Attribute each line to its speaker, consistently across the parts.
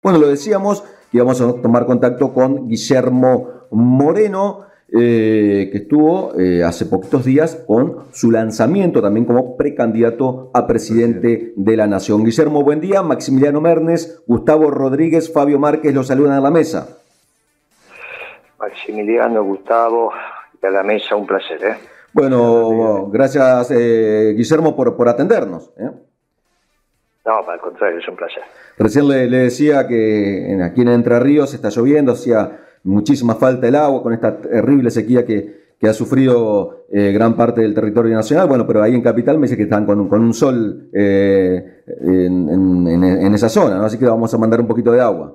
Speaker 1: Bueno, lo decíamos, que íbamos a tomar contacto con Guillermo Moreno, eh, que estuvo eh, hace poquitos días con su lanzamiento también como precandidato a presidente de la Nación. Guillermo, buen día. Maximiliano Mernes, Gustavo Rodríguez, Fabio Márquez los saludan a la mesa.
Speaker 2: Maximiliano, Gustavo, a la mesa, un placer. ¿eh?
Speaker 1: Bueno, gracias Guillermo por, por atendernos.
Speaker 2: No, al contrario, es un placer.
Speaker 1: Recién le, decía que aquí en Entre Ríos está lloviendo, hacía muchísima falta el agua con esta terrible sequía que, ha sufrido eh, gran parte del territorio nacional. Bueno, pero ahí en Capital me dice que están con, un sol eh, en, esa zona, ¿no? así que vamos a mandar un poquito de agua.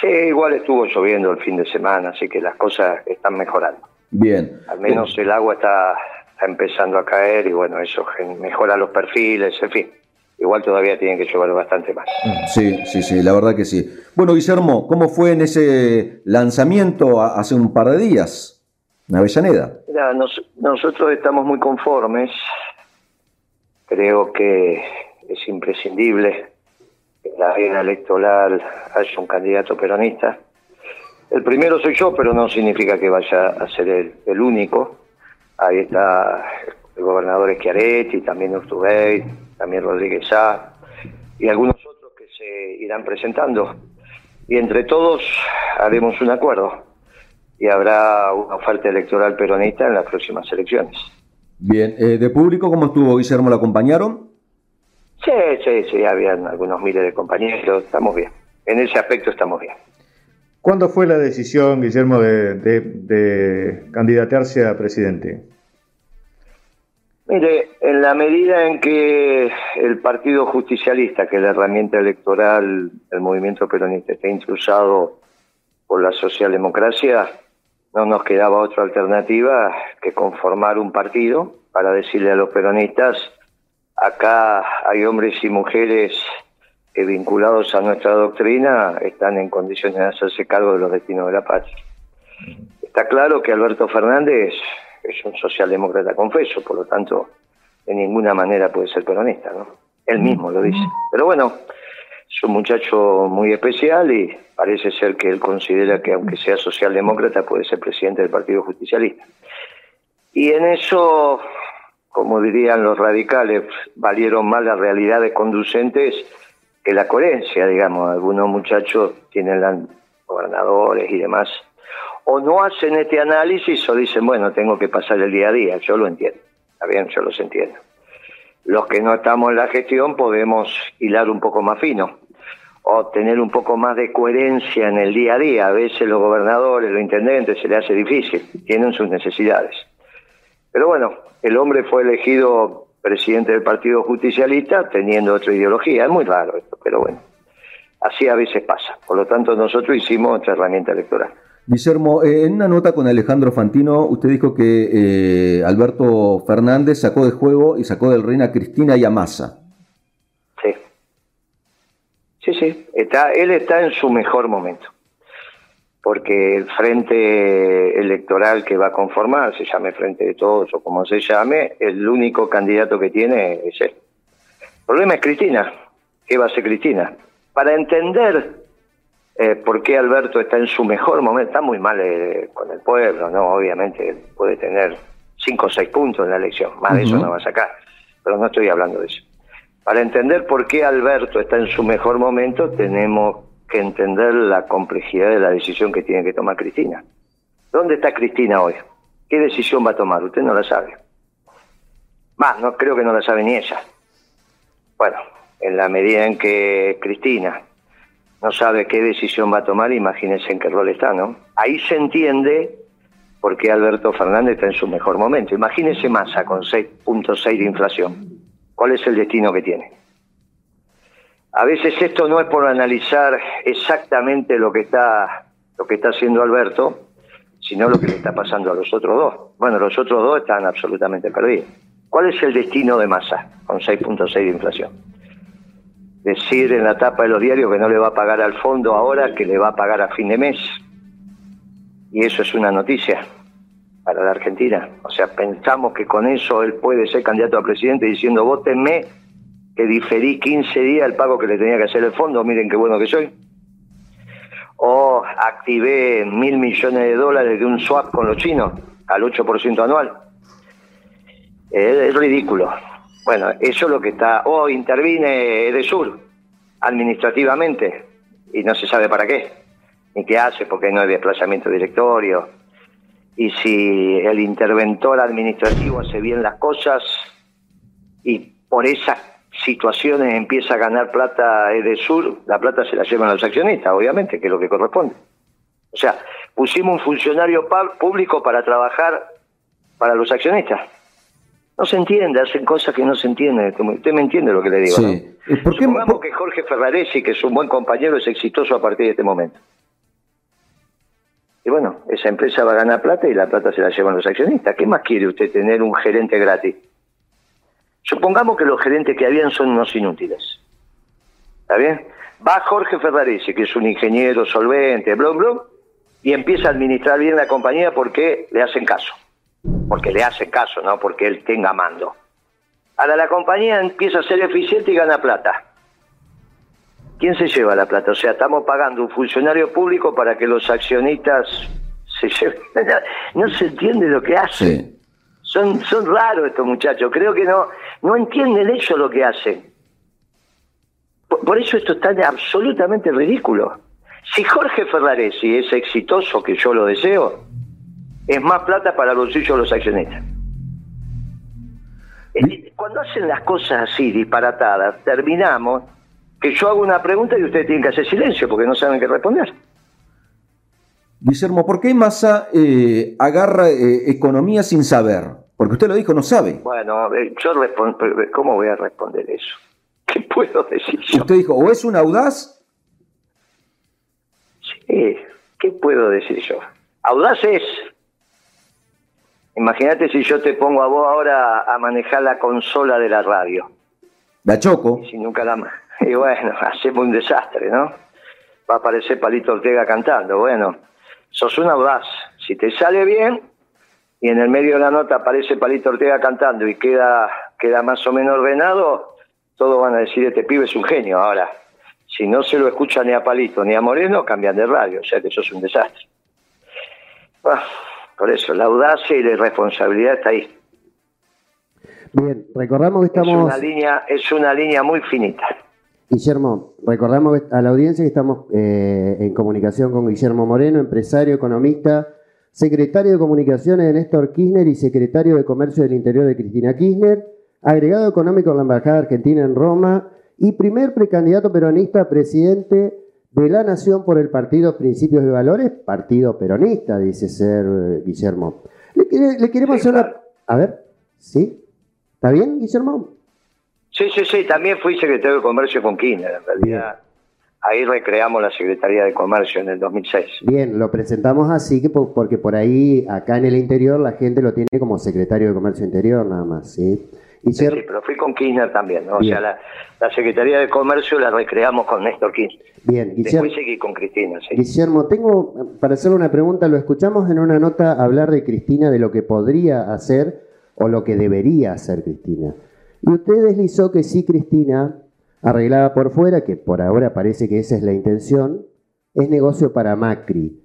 Speaker 2: Sí, igual estuvo lloviendo el fin de semana, así que las cosas están mejorando.
Speaker 1: Bien.
Speaker 2: Al menos el agua está, está empezando a caer y bueno, eso mejora los perfiles, en fin igual todavía tienen que llover bastante más.
Speaker 1: Sí, sí, sí, la verdad que sí. Bueno, Guillermo, ¿cómo fue en ese lanzamiento hace un par de días en Avellaneda?
Speaker 2: nosotros estamos muy conformes. Creo que es imprescindible que en la vida electoral haya un candidato peronista. El primero soy yo, pero no significa que vaya a ser el, el único. Ahí está el gobernador Schiaretti, también Urtubey, también Rodríguez Sá y algunos otros que se irán presentando. Y entre todos haremos un acuerdo y habrá una oferta electoral peronista en las próximas elecciones.
Speaker 1: Bien, eh, ¿de público cómo estuvo Guillermo? ¿Lo acompañaron?
Speaker 2: Sí, sí, sí, habían algunos miles de compañeros, estamos bien. En ese aspecto estamos bien.
Speaker 3: ¿Cuándo fue la decisión, Guillermo, de, de candidatearse a presidente?
Speaker 2: Mire, en la medida en que el Partido Justicialista, que es la herramienta electoral del movimiento peronista, está intrusado por la socialdemocracia, no nos quedaba otra alternativa que conformar un partido para decirle a los peronistas, acá hay hombres y mujeres que vinculados a nuestra doctrina están en condiciones de hacerse cargo de los destinos de la patria. Está claro que Alberto Fernández es un socialdemócrata confeso, por lo tanto, de ninguna manera puede ser peronista, ¿no? Él mismo lo dice. Pero bueno, es un muchacho muy especial y parece ser que él considera que aunque sea socialdemócrata puede ser presidente del Partido Justicialista. Y en eso, como dirían los radicales, valieron más las realidades conducentes que la coherencia, digamos. Algunos muchachos tienen gobernadores y demás o no hacen este análisis o dicen, bueno, tengo que pasar el día a día, yo lo entiendo, está bien, yo los entiendo. Los que no estamos en la gestión podemos hilar un poco más fino o tener un poco más de coherencia en el día a día. A veces los gobernadores, los intendentes se les hace difícil, tienen sus necesidades. Pero bueno, el hombre fue elegido presidente del Partido Justicialista teniendo otra ideología. Es muy raro esto, pero bueno, así a veces pasa. Por lo tanto, nosotros hicimos otra herramienta electoral.
Speaker 1: Guillermo, eh, en una nota con Alejandro Fantino, usted dijo que eh, Alberto Fernández sacó de juego y sacó del reina a Cristina y a.
Speaker 2: Sí. Sí, sí. Él está en su mejor momento. Porque el frente electoral que va a conformar, se llame Frente de Todos o como se llame, el único candidato que tiene es él. El problema es Cristina. ¿Qué va a hacer Cristina? Para entender eh, por qué Alberto está en su mejor momento. Está muy mal eh, con el pueblo, ¿no? Obviamente puede tener cinco o seis puntos en la elección, más de eso no va a sacar, pero no estoy hablando de eso. Para entender por qué Alberto está en su mejor momento, tenemos que entender la complejidad de la decisión que tiene que tomar Cristina. ¿Dónde está Cristina hoy? ¿Qué decisión va a tomar? Usted no la sabe. Más, no creo que no la sabe ni ella. Bueno, en la medida en que Cristina no sabe qué decisión va a tomar, imagínense en qué rol está, ¿no? Ahí se entiende por qué Alberto Fernández está en su mejor momento. Imagínense Massa con 6.6 de inflación. ¿Cuál es el destino que tiene? A veces esto no es por analizar exactamente lo que está lo que está haciendo Alberto, sino lo que le está pasando a los otros dos. Bueno, los otros dos están absolutamente perdidos. ¿Cuál es el destino de Massa con 6.6 de inflación? Decir en la tapa de los diarios que no le va a pagar al fondo ahora, que le va a pagar a fin de mes. Y eso es una noticia para la Argentina. O sea, pensamos que con eso él puede ser candidato a presidente diciendo, votenme que diferí 15 días el pago que le tenía que hacer el fondo, miren qué bueno que soy. o activé mil millones de dólares de un swap con los chinos al 8% anual. Es, ridículo. Bueno, eso es lo que está. O intervine de sur administrativamente y no se sabe para qué, ni qué hace, porque no hay desplazamiento directorio. Y si el interventor administrativo hace bien las cosas y por esas situaciones empieza a ganar plata de sur, la plata se la llevan los accionistas, obviamente, que es lo que corresponde. O sea, pusimos un funcionario público para trabajar para los accionistas. No se entiende, hacen cosas que no se entienden. Usted me entiende lo que le digo. Sí. ¿Por qué? Supongamos que Jorge Ferraresi, que es un buen compañero, es exitoso a partir de este momento. Y bueno, esa empresa va a ganar plata y la plata se la llevan los accionistas. ¿Qué más quiere usted tener un gerente gratis? Supongamos que los gerentes que habían son unos inútiles. ¿Está bien? Va Jorge Ferraresi, que es un ingeniero solvente, blum, blum, y empieza a administrar bien la compañía porque le hacen caso porque le hace caso, no porque él tenga mando. Ahora la compañía empieza a ser eficiente y gana plata. ¿Quién se lleva la plata? O sea, estamos pagando un funcionario público para que los accionistas se lleven. No se entiende lo que hacen. Son, son raros estos muchachos. Creo que no, no entienden ellos lo que hacen. Por, por eso esto está absolutamente ridículo. Si Jorge Ferraresi es exitoso, que yo lo deseo, es más plata para los bolsillo de los accionistas. Cuando hacen las cosas así, disparatadas, terminamos que yo hago una pregunta y ustedes tienen que hacer silencio porque no saben qué responder.
Speaker 1: Guillermo, ¿por qué Massa eh, agarra eh, economía sin saber? Porque usted lo dijo, no sabe.
Speaker 2: Bueno, eh, yo respondo, ¿cómo voy a responder eso? ¿Qué puedo decir yo?
Speaker 1: Usted dijo, o es un audaz.
Speaker 2: Sí, ¿qué puedo decir yo? Audaz es Imagínate si yo te pongo a vos ahora a manejar la consola de la radio.
Speaker 1: La choco.
Speaker 2: Y si nunca la... Y bueno, hacemos un desastre, ¿no? Va a aparecer Palito Ortega cantando. Bueno, sos un audaz. Si te sale bien y en el medio de la nota aparece Palito Ortega cantando y queda, queda más o menos ordenado, todos van a decir, este pibe es un genio. Ahora, si no se lo escucha ni a Palito ni a Moreno, cambian de radio. O sea que eso es un desastre. Ah, por eso, la audacia y la irresponsabilidad está ahí.
Speaker 4: Bien, recordamos que estamos...
Speaker 2: Es una línea, es una línea muy finita.
Speaker 4: Guillermo, recordamos a la audiencia que estamos eh, en comunicación con Guillermo Moreno, empresario, economista, secretario de Comunicaciones de Néstor Kirchner y secretario de Comercio del Interior de Cristina Kirchner, agregado económico en la Embajada Argentina en Roma y primer precandidato peronista a presidente de la Nación por el Partido Principios y Valores, partido peronista, dice ser eh, Guillermo. Le, queremos hacer una... A ver, ¿sí? ¿Está bien, Guillermo?
Speaker 2: Sí, sí, sí, también fui secretario de Comercio con Kirchner, en realidad. Ahí recreamos la Secretaría de Comercio en el 2006.
Speaker 4: Bien, lo presentamos así que porque por ahí, acá en el interior, la gente lo tiene como secretario de Comercio Interior nada más, ¿sí?
Speaker 2: Sí, pero fui con Kirchner también, ¿no? O sea, la, Secretaría de Comercio la recreamos con Néstor Kirchner.
Speaker 4: Bien,
Speaker 2: Guillermo. Después seguí con Cristina, sí.
Speaker 4: Guillermo, tengo para hacerle una pregunta, lo escuchamos en una nota hablar de Cristina, de lo que podría hacer o lo que debería hacer Cristina. Y usted deslizó que sí, Cristina, arreglada por fuera, que por ahora parece que esa es la intención, es negocio para Macri.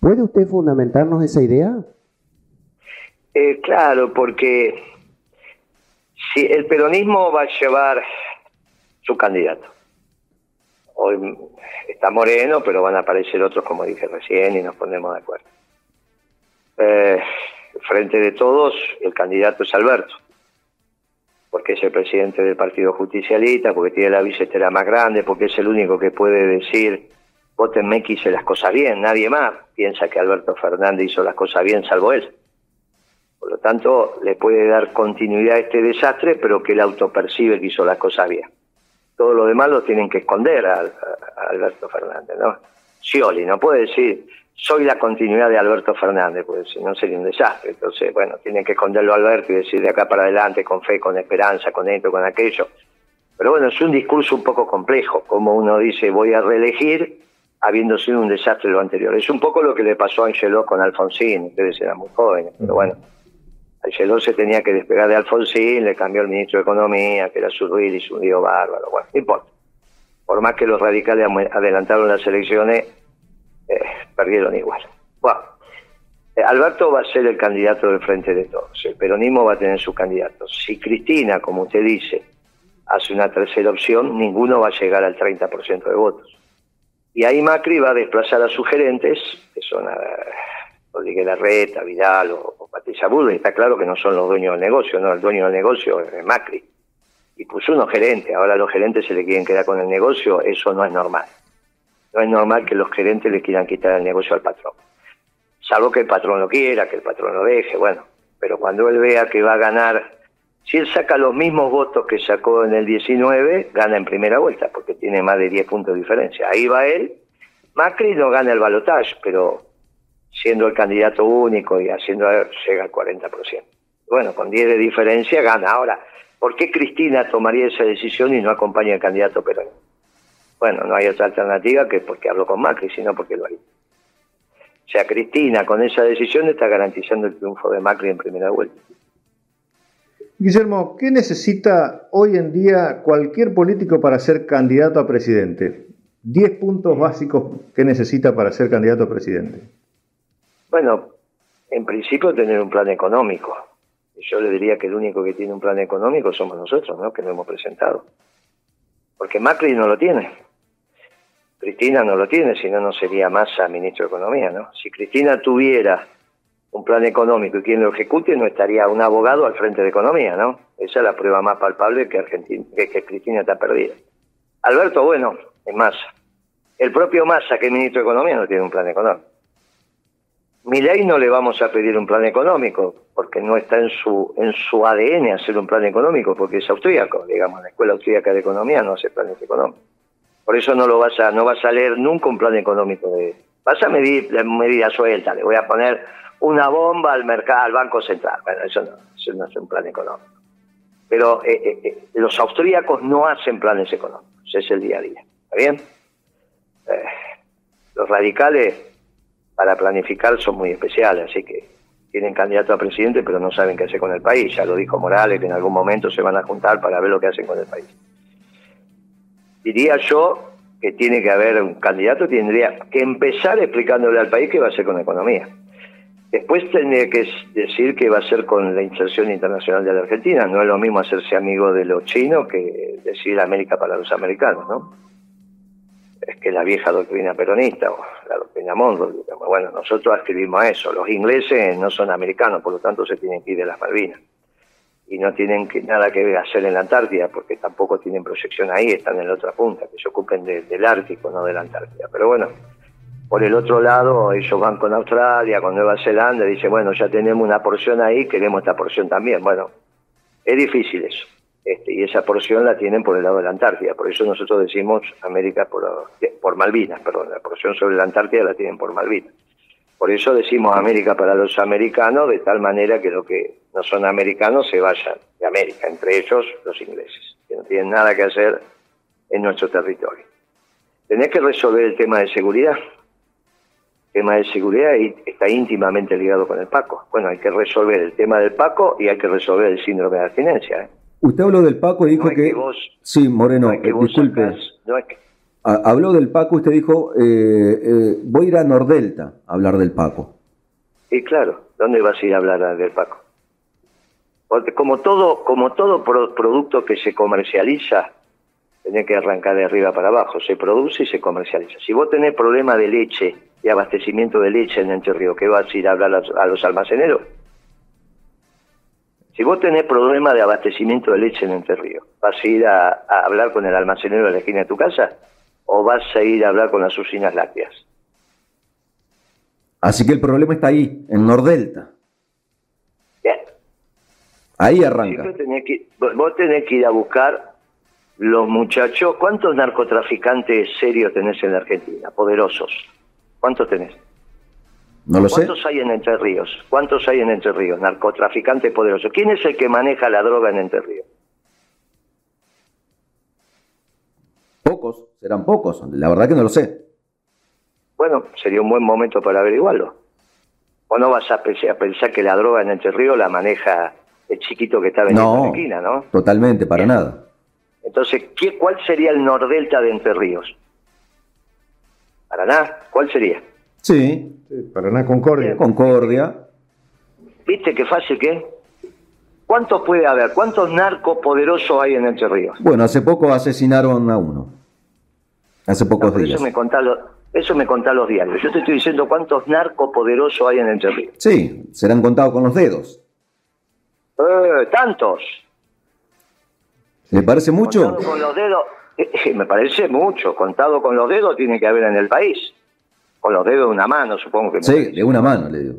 Speaker 4: ¿Puede usted fundamentarnos esa idea?
Speaker 2: Eh, claro, porque si el peronismo va a llevar su candidato. Hoy está Moreno, pero van a aparecer otros, como dije recién, y nos ponemos de acuerdo. Eh, frente de todos, el candidato es Alberto, porque es el presidente del Partido Justicialista, porque tiene la billetera más grande, porque es el único que puede decir, votenme que hice las cosas bien, nadie más piensa que Alberto Fernández hizo las cosas bien, salvo él. Por lo tanto, le puede dar continuidad a este desastre, pero que él autopercibe que hizo las cosas bien. Todo lo demás lo tienen que esconder a, Alberto Fernández, ¿no? Scioli no puede decir, soy la continuidad de Alberto Fernández, porque si no sería un desastre. Entonces, bueno, tienen que esconderlo a Alberto y decir de acá para adelante, con fe, con esperanza, con esto, con aquello. Pero bueno, es un discurso un poco complejo, como uno dice, voy a reelegir habiendo sido un desastre lo anterior. Es un poco lo que le pasó a Angelo con Alfonsín, ustedes eran muy jóvenes, pero bueno, Angeló se tenía que despegar de Alfonsín, le cambió el ministro de Economía, que era ruido y su lío bárbaro. Bueno, no importa. Por más que los radicales adelantaron las elecciones, eh, perdieron igual. Bueno, eh, Alberto va a ser el candidato del frente de todos, el peronismo va a tener su candidato. Si Cristina, como usted dice, hace una tercera opción, ninguno va a llegar al 30% de votos. Y ahí Macri va a desplazar a sus gerentes, que son a Rodríguez Larreta, Vidal o, Patricia Bullrich. Está claro que no son los dueños del negocio, no, el dueño del negocio es Macri. Y puso unos gerentes, ahora los gerentes se le quieren quedar con el negocio, eso no es normal. No es normal que los gerentes le quieran quitar el negocio al patrón. Salvo que el patrón lo quiera, que el patrón lo deje, bueno. Pero cuando él vea que va a ganar si él saca los mismos votos que sacó en el 19, gana en primera vuelta, porque tiene más de 10 puntos de diferencia. Ahí va él. Macri no gana el balotaje, pero siendo el candidato único y haciendo llega al 40%. Bueno, con 10 de diferencia gana. Ahora, ¿por qué Cristina tomaría esa decisión y no acompaña al candidato Perón? Bueno, no hay otra alternativa que porque habló con Macri, sino porque lo hay. O sea, Cristina con esa decisión está garantizando el triunfo de Macri en primera vuelta.
Speaker 3: Guillermo, ¿qué necesita hoy en día cualquier político para ser candidato a presidente? Diez puntos básicos que necesita para ser candidato a presidente.
Speaker 2: Bueno, en principio tener un plan económico. Yo le diría que el único que tiene un plan económico somos nosotros, ¿no? Que lo hemos presentado. Porque Macri no lo tiene. Cristina no lo tiene, si no, no sería Massa ministro de Economía, ¿no? Si Cristina tuviera un plan económico y quien lo ejecute no estaría un abogado al frente de economía, ¿no? Esa es la prueba más palpable que, Argentina, que, Cristina está perdida. Alberto, bueno, es Massa. El propio Massa, que es ministro de Economía, no tiene un plan económico. Ley no le vamos a pedir un plan económico, porque no está en su en su ADN hacer un plan económico, porque es austríaco, digamos, la Escuela Austríaca de Economía no hace planes económicos. Por eso no lo vas a no vas a leer nunca un plan económico de vas a medir medidas sueltas, le voy a poner una bomba al mercado, al Banco Central. Bueno, eso no, eso no es un plan económico. Pero eh, eh, eh, los austríacos no hacen planes económicos, es el día a día. ¿Está bien? los radicales para planificar son muy especiales, así que tienen candidato a presidente, pero no saben qué hacer con el país. Ya lo dijo Morales, que en algún momento se van a juntar para ver lo que hacen con el país. Diría yo que tiene que haber un candidato, tendría que empezar explicándole al país qué va a hacer con la economía. Después tendría que decir que va a ser con la inserción internacional de la Argentina. No es lo mismo hacerse amigo de los chinos que decir América para los americanos, ¿no? Es que la vieja doctrina peronista, o la doctrina Monroe, bueno, nosotros escribimos eso. Los ingleses no son americanos, por lo tanto se tienen que ir de las Malvinas. Y no tienen que, nada que hacer en la Antártida, porque tampoco tienen proyección ahí, están en la otra punta, que se ocupen del Ártico, no de la Antártida. Pero bueno, por el otro lado, ellos van con Australia, con Nueva Zelanda, y dicen, bueno, ya tenemos una porción ahí, queremos esta porción también. Bueno, es difícil eso. Este, y esa porción la tienen por el lado de la Antártida. Por eso nosotros decimos América por, por Malvinas, perdón, la porción sobre la Antártida la tienen por Malvinas. Por eso decimos América para los americanos, de tal manera que los que no son americanos se vayan de América, entre ellos los ingleses, que no tienen nada que hacer en nuestro territorio. Tenés que resolver el tema de seguridad tema de seguridad está íntimamente ligado con el PACO. Bueno, hay que resolver el tema del PACO y hay que resolver el síndrome de abstinencia. ¿eh?
Speaker 1: Usted habló del PACO y dijo que, Sí, Moreno, eh, disculpe. Habló del PACO, usted dijo, eh, eh, voy a ir a Nordelta a hablar del PACO.
Speaker 2: Y claro, ¿dónde vas a ir a hablar del PACO? Porque como todo, como todo producto que se comercializa, tiene que arrancar de arriba para abajo, se produce y se comercializa. Si vos tenés problema de leche y abastecimiento de leche en Entre Río, ¿qué vas a ir a hablar a, los almaceneros? Si vos tenés problema de abastecimiento de leche en Entre Río, ¿vas a ir a, hablar con el almacenero de la esquina de tu casa? ¿O vas a ir a hablar con las usinas lácteas?
Speaker 1: Así que el problema está ahí, en Nordelta.
Speaker 2: Bien.
Speaker 1: Ahí arranca.
Speaker 2: vos tenés que ir a buscar los muchachos. ¿Cuántos narcotraficantes serios tenés en la Argentina? Poderosos. ¿Cuántos tenés?
Speaker 1: No lo
Speaker 2: sé. ¿Cuántos hay en Entre Ríos? ¿Cuántos hay en Entre Ríos? Narcotraficantes poderosos. ¿Quién es el que maneja la droga en Entre Ríos?
Speaker 1: Pocos, serán pocos. La verdad que no lo sé.
Speaker 2: Bueno, sería un buen momento para averiguarlo. ¿O no vas a pensar que la droga en Entre Ríos la maneja el chiquito que está vendiendo en la esquina, no?
Speaker 1: Totalmente, para nada.
Speaker 2: Entonces, ¿cuál sería el Nordelta de Entre Ríos? Paraná, ¿cuál sería?
Speaker 1: Sí.
Speaker 3: Paraná Concordia.
Speaker 1: Concordia.
Speaker 2: ¿Viste qué fácil que es? ¿Cuántos puede haber? ¿Cuántos narcos poderosos hay en Entre Ríos?
Speaker 1: Bueno, hace poco asesinaron a uno. Hace pocos
Speaker 2: No,
Speaker 1: días.
Speaker 2: eso me contá los, eso me contá los diarios. Yo te estoy diciendo cuántos narcos poderosos hay en Entre Ríos.
Speaker 1: Sí, serán contados con los dedos.
Speaker 2: Eh, tantos.
Speaker 1: ¿Le parece mucho?
Speaker 2: Contado con los dedos, eh, eh, me parece mucho. Contado con los dedos tiene que haber en el país. Con los dedos de una mano, supongo que.
Speaker 1: Sí,
Speaker 2: parece.
Speaker 1: de una mano, le digo.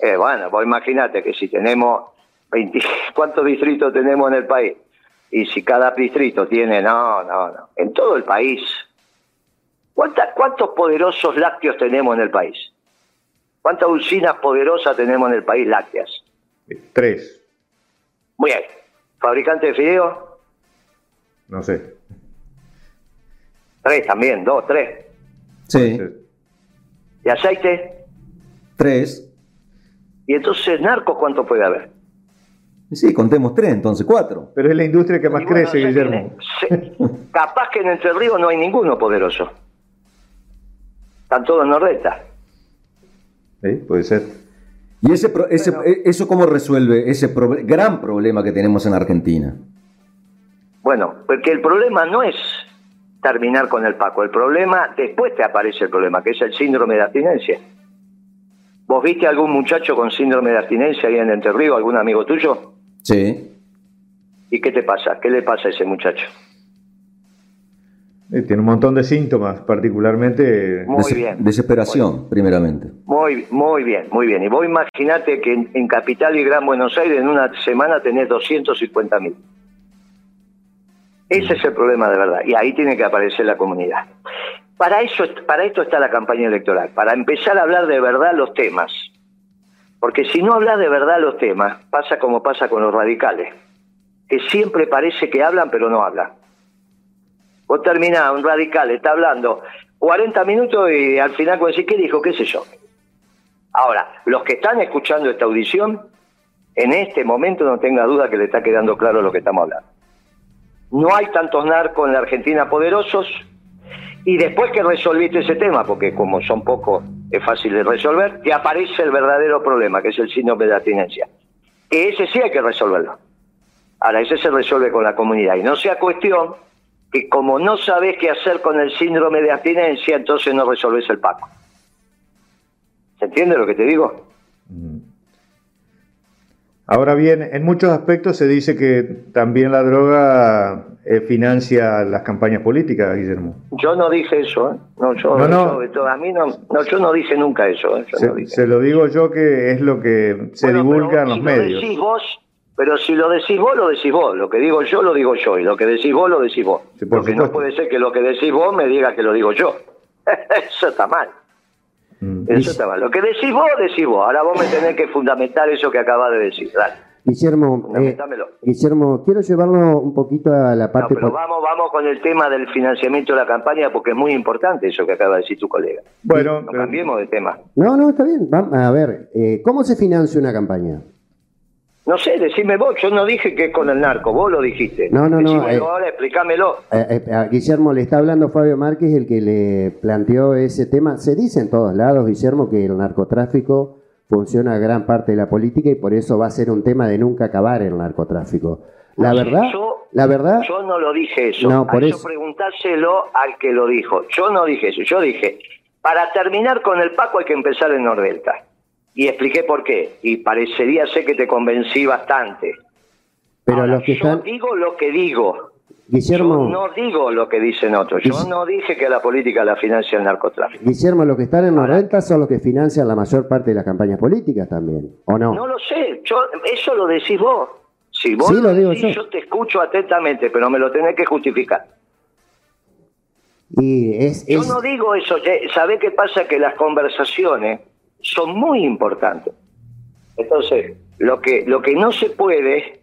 Speaker 2: Eh, bueno, vos imagínate que si tenemos 20, ¿cuántos distritos tenemos en el país? Y si cada distrito tiene, no, no, no, en todo el país. ¿Cuánta- ¿Cuántos poderosos lácteos tenemos en el país? ¿Cuántas usinas poderosas tenemos en el país lácteas?
Speaker 3: Tres.
Speaker 2: Muy bien. ¿Fabricante de fideos?
Speaker 3: No sé.
Speaker 2: Tres también, dos, tres.
Speaker 1: Sí,
Speaker 2: ¿De aceite?
Speaker 1: tres.
Speaker 2: ¿Y entonces narcos cuánto puede haber?
Speaker 1: Sí, contemos tres, entonces cuatro.
Speaker 3: Pero es la industria que más
Speaker 2: bueno,
Speaker 3: crece, Guillermo.
Speaker 2: se- capaz que en Entre Ríos no hay ninguno poderoso. Están todos en Nordesta.
Speaker 3: Sí, puede ser.
Speaker 1: ¿Y ese, pro- ese- e- eso cómo resuelve ese gran problema que tenemos en Argentina?
Speaker 2: Bueno, porque el problema no es terminar con el Paco. El problema, después te aparece el problema, que es el síndrome de abstinencia. ¿Vos viste algún muchacho con síndrome de abstinencia ahí en Entre Ríos, algún amigo tuyo?
Speaker 1: Sí.
Speaker 2: ¿Y qué te pasa? ¿Qué le pasa a ese muchacho?
Speaker 3: Eh, Tiene un montón de síntomas, particularmente.
Speaker 2: Muy
Speaker 1: Des-
Speaker 2: bien.
Speaker 1: Desesperación, primeramente.
Speaker 2: Muy, muy bien, muy bien. Y vos imaginate que en, en Capital y Gran Buenos Aires en una semana tenés 250 mil. Ese es el problema de verdad. Y ahí tiene que aparecer la comunidad. Para, eso, para esto está la campaña electoral, para empezar a hablar de verdad los temas. Porque si no hablas de verdad los temas, pasa como pasa con los radicales, que siempre parece que hablan pero no hablan. Vos terminás, un radical está hablando 40 minutos y al final vos decís, ¿qué dijo? ¿Qué sé yo? Ahora, los que están escuchando esta audición, en este momento no tenga duda que le está quedando claro lo que estamos hablando. No hay tantos narcos en la Argentina poderosos y después que resolviste ese tema, porque como son pocos, es fácil de resolver, te aparece el verdadero problema, que es el síndrome de abstinencia. Que ese sí hay que resolverlo. Ahora, ese se resuelve con la comunidad. Y no sea cuestión que como no sabes qué hacer con el síndrome de abstinencia, entonces no resolves el paco. ¿Se entiende lo que te digo?
Speaker 3: Ahora bien, en muchos aspectos se dice que también la droga eh, financia las campañas políticas, Guillermo.
Speaker 2: Yo no dije eso, ¿eh? No, yo,
Speaker 3: No, no.
Speaker 2: yo- a mí no, no, yo no dije nunca eso, ¿eh? Yo
Speaker 3: Se,
Speaker 2: no dije.
Speaker 3: se lo digo yo que es lo que se
Speaker 2: Bueno,
Speaker 3: divulga en los
Speaker 2: si Lo
Speaker 3: medios.
Speaker 2: decís vos, pero si lo decís vos, lo decís vos. Lo que digo yo, lo digo yo. Y lo que decís vos, lo decís vos.
Speaker 3: Sí, por
Speaker 2: Porque no puede ser que lo que decís vos me diga que lo digo yo. eso está mal.
Speaker 3: Mm.
Speaker 2: Eso está mal. Lo que decís vos, decís vos. Ahora vos me tenés que fundamentar eso que acabas de decir. Dale.
Speaker 4: Guillermo, eh. Guillermo, quiero llevarlo un poquito a la
Speaker 2: No,
Speaker 4: parte...
Speaker 2: pero
Speaker 4: po-
Speaker 2: vamos, vamos con el tema del financiamiento de la campaña porque es muy importante eso que acaba de decir tu colega.
Speaker 3: Bueno,
Speaker 2: No
Speaker 3: pero-
Speaker 2: cambiemos de tema.
Speaker 4: No, no, está bien. Vamos a ver, eh, ¿cómo se financia una campaña?
Speaker 2: No sé, decime vos, yo no dije que es con el narco, vos lo dijiste.
Speaker 4: No, no, no, eh.
Speaker 2: ahora, explícamelo.
Speaker 4: Eh, eh, a Guillermo le está hablando Fabio Márquez, el que le planteó ese tema. Se dice en todos lados, Guillermo, que el narcotráfico funciona gran parte de la política y por eso va a ser un tema de nunca acabar el narcotráfico. La verdad,
Speaker 2: yo-
Speaker 4: la verdad,
Speaker 2: Yo no lo dije eso.
Speaker 4: No,
Speaker 2: A
Speaker 4: por
Speaker 2: eso preguntárselo al que lo dijo. Yo no dije eso. Yo dije, para terminar con el Paco hay que empezar en Nordelta. Y expliqué por qué. Y parecería ser que te convencí bastante.
Speaker 4: pero
Speaker 2: Ahora,
Speaker 4: los que
Speaker 2: yo
Speaker 4: están...
Speaker 2: digo lo que digo.
Speaker 4: Guillermo,
Speaker 2: Yo no digo lo que dicen otros. Yo
Speaker 4: Guis-
Speaker 2: no dije que la política la financia el narcotráfico.
Speaker 4: Guillermo, los que están en Norrenta son los que financian la mayor parte de las campañas políticas también, ¿o no?
Speaker 2: No lo sé. Yo, eso lo decís vos. Si vos
Speaker 4: Sí, lo digo
Speaker 2: decís,
Speaker 4: yo.
Speaker 2: yo te escucho atentamente, pero me lo tenés que justificar.
Speaker 4: Y es,
Speaker 2: Yo no digo eso. eh, ¿Sabe qué pasa? Que las conversaciones son muy importantes. Entonces, lo que, lo que no se puede